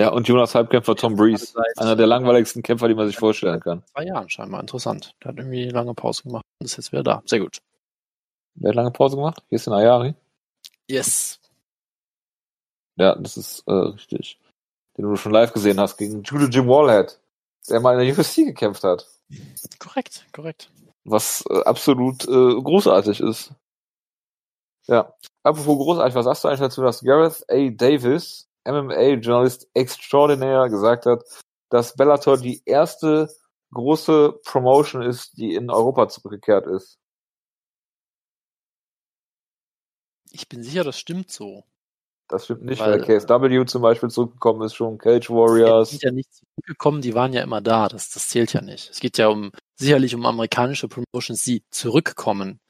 Ja, und Jonas Halbkämpfer Tom Breeze. Einer der langweiligsten Kämpfer, die man sich vorstellen kann. zwei Jahren scheinbar. Interessant. Der hat irgendwie eine lange Pause gemacht und ist jetzt wieder da. Sehr gut. Wer hat lange Pause gemacht? Hier ist in Ayari. Yes. Ja, das ist äh, richtig. Den du schon live gesehen hast gegen Judo Jim Wallhead, der mal in der UFC gekämpft hat. Korrekt, korrekt. Was äh, absolut äh, großartig ist. Ja. Apropos großartig, was sagst du eigentlich dazu, dass Gareth A. Davis, MMA-Journalist extraordinär, gesagt hat, dass Bellator die erste große Promotion ist, die in Europa zurückgekehrt ist? Ich bin sicher, das stimmt so. Das stimmt nicht, Weil, weil, KSW zum Beispiel zurückgekommen ist, schon Cage Die Warriors. sind ja nicht zurückgekommen, die waren ja immer da. Das, das zählt ja nicht. Es geht ja um sicherlich um amerikanische Promotions, die zurückkommen.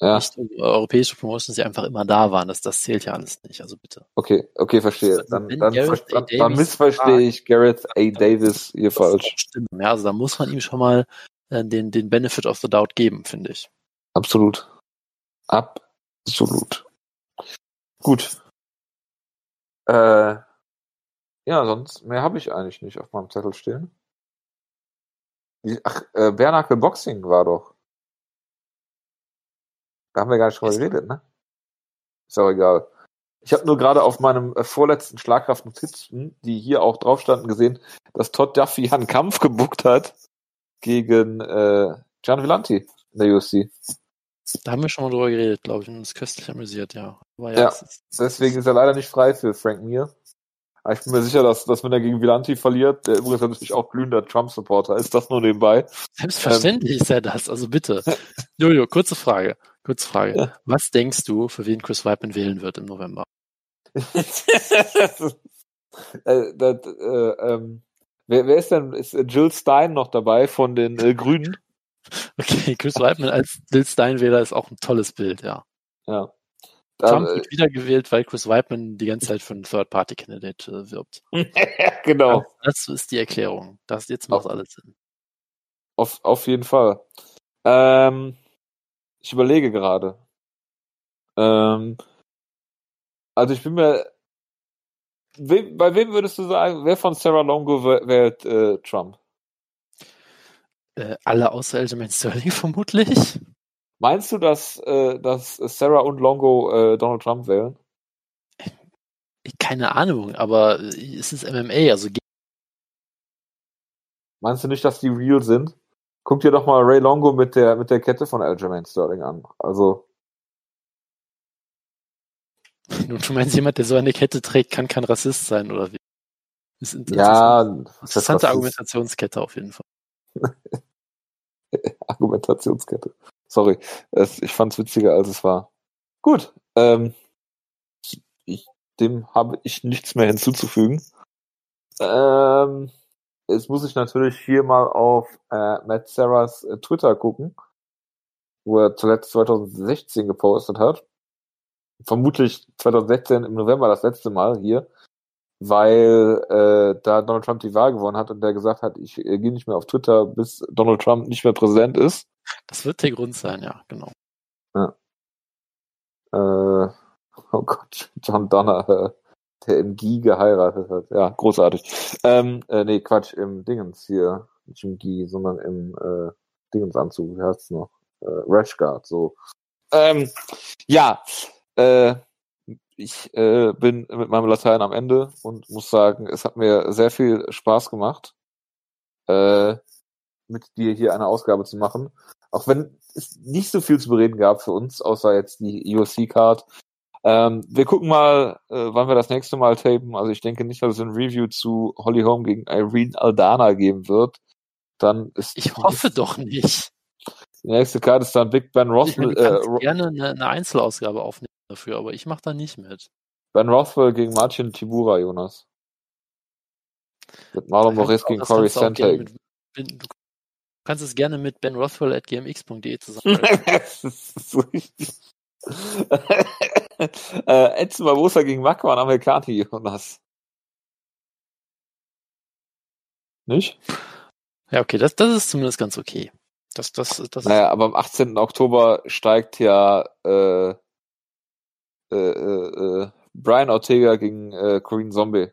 Ja, Nicht europäische Promotions, die einfach immer da waren. Das, das zählt ja alles nicht. Also bitte. okay, okay, verstehe. Also, Dann, dann, dann, dann missverstehe ich Gareth A. Davis hier Das falsch. Stimmt. Ja, also da muss man ihm schon mal äh, den, den Benefit of the Doubt geben, finde ich. Absolut. Absolut. Gut. Äh, ja, sonst mehr habe ich eigentlich nicht auf meinem Zettel stehen. Ach, äh, Bernacle Boxing war doch. Da haben wir gar nicht drüber geredet, ne? Ist auch egal. Ich habe nur gerade auf meinem äh, vorletzten Schlagkraftnotizen, die hier auch drauf standen, gesehen, dass Todd Duffy einen Kampf gebuckt hat gegen äh, Gian Villanti in der UFC. Da haben wir schon mal drüber geredet, glaube ich, und uns köstlich amüsiert, ja. Ja, Ja. Deswegen ist er leider nicht frei für Frank Mir. Aber ich bin mir sicher, dass, dass wenn er gegen Villanti verliert, der übrigens natürlich auch glühender Trump-Supporter ist, das nur nebenbei. selbstverständlich ist er das, also bitte. Jojo, kurze Frage. Kurze Frage. Ja. Was denkst du, für wen Chris Weidman wählen wird im November? äh, das, äh, ähm, wer, wer ist denn? Ist äh, Jill Stein noch dabei von den äh, Grünen? Okay, Chris Weidman als Bill Steinwähler ist auch ein tolles Bild, ja. Ja. Trump äh, wird wiedergewählt, weil Chris Weidman die ganze Zeit für einen Third-Party-Candidate äh, wirbt. genau, Das, das ist die Erklärung. Das jetzt macht alles Sinn. auf, auf jeden Fall. Ähm, ich überlege gerade. Ähm, also ich bin mir. Wem, bei wem würdest du sagen, wer von Sarah Longo wä- wählt äh, Trump? Äh, alle außer Aljamain Sterling vermutlich. Meinst du, dass, äh, dass Sarah und Longo äh, Donald Trump wählen? Keine Ahnung, aber äh, es ist MMA, also Meinst du nicht, dass die real sind? Guck dir doch mal Ray Longo mit der mit der Kette von Aljamain Sterling an. Also Nun, du meinst, jemand, der so eine Kette trägt, kann kein Rassist sein, oder wie? Das ist ja, interessante? Argumentationskette auf jeden Fall. Argumentationskette. Sorry, es, ich fand's witziger, als es war. Gut, ähm, ich, dem habe ich nichts mehr hinzuzufügen. Ähm, jetzt muss ich natürlich hier mal auf äh, Matt Sarahs äh, Twitter gucken, wo er zuletzt 2016 gepostet hat. Vermutlich 2016 im November das letzte Mal hier. weil äh, da Donald Trump die Wahl gewonnen hat und der gesagt hat, ich äh, gehe nicht mehr auf Twitter, bis Donald Trump nicht mehr Präsident ist. Das wird der Grund sein, ja, genau. Ja. Äh, oh Gott, John Donner, äh, der im Guy geheiratet hat. Ja, großartig. Ähm, äh, nee, Quatsch, im Dingens hier. Nicht im Guy, sondern im äh, Dingensanzug, wie heißt es noch? Äh, Rashguard, so. Ähm, ja, äh, ich äh, bin mit meinem Latein am Ende und muss sagen, es hat mir sehr viel Spaß gemacht, äh, mit dir hier eine Ausgabe zu machen. Auch wenn es nicht so viel zu bereden gab für uns, außer jetzt die UFC-Card. Ähm, wir gucken mal, äh, wann wir das nächste Mal tapen. Also ich denke nicht, dass es ein Review zu Holly Holm gegen Irene Aldana geben wird. Dann ist ich hoffe doch nicht. Die nächste Karte ist dann Big Ben Rothwell. Ich äh, gerne eine, eine, Einzelausgabe aufnehmen dafür, aber ich mache da nicht mit. Ben Rothwell gegen Martin Tibura, Jonas. Mit Marlon Moraes gegen Corey Sandhagen. Du kannst es gerne mit Ben Rothwell at gmx.de zusammen. das ist so richtig. äh, Edson Barbosa gegen Makwan Amerikani, Jonas. Nicht? Ja, okay, das, das ist zumindest ganz okay. Das, das, das naja, aber am 18. Oktober steigt ja äh, äh, äh, äh, Brian Ortega gegen äh, Corinne Zombie.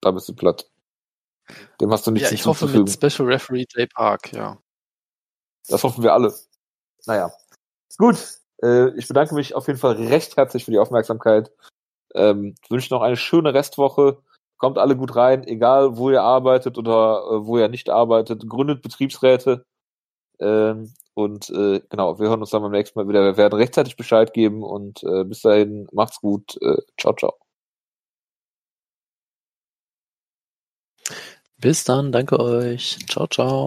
Da bist du platt. Dem hast du nichts ja, ich hoffe mit Special Referee Jay Park, ja. Das hoffen wir alle. Naja. Gut. Äh, ich bedanke mich auf jeden Fall recht herzlich für die Aufmerksamkeit. Ähm, wünsche noch eine schöne Restwoche. Kommt alle gut rein, egal wo ihr arbeitet oder äh, wo ihr nicht arbeitet. Gründet Betriebsräte. Ähm, und äh, genau, wir hören uns dann beim nächsten Mal wieder. Wir werden rechtzeitig Bescheid geben und äh, bis dahin macht's gut. Äh, ciao, ciao. Bis dann, danke euch. Ciao, ciao.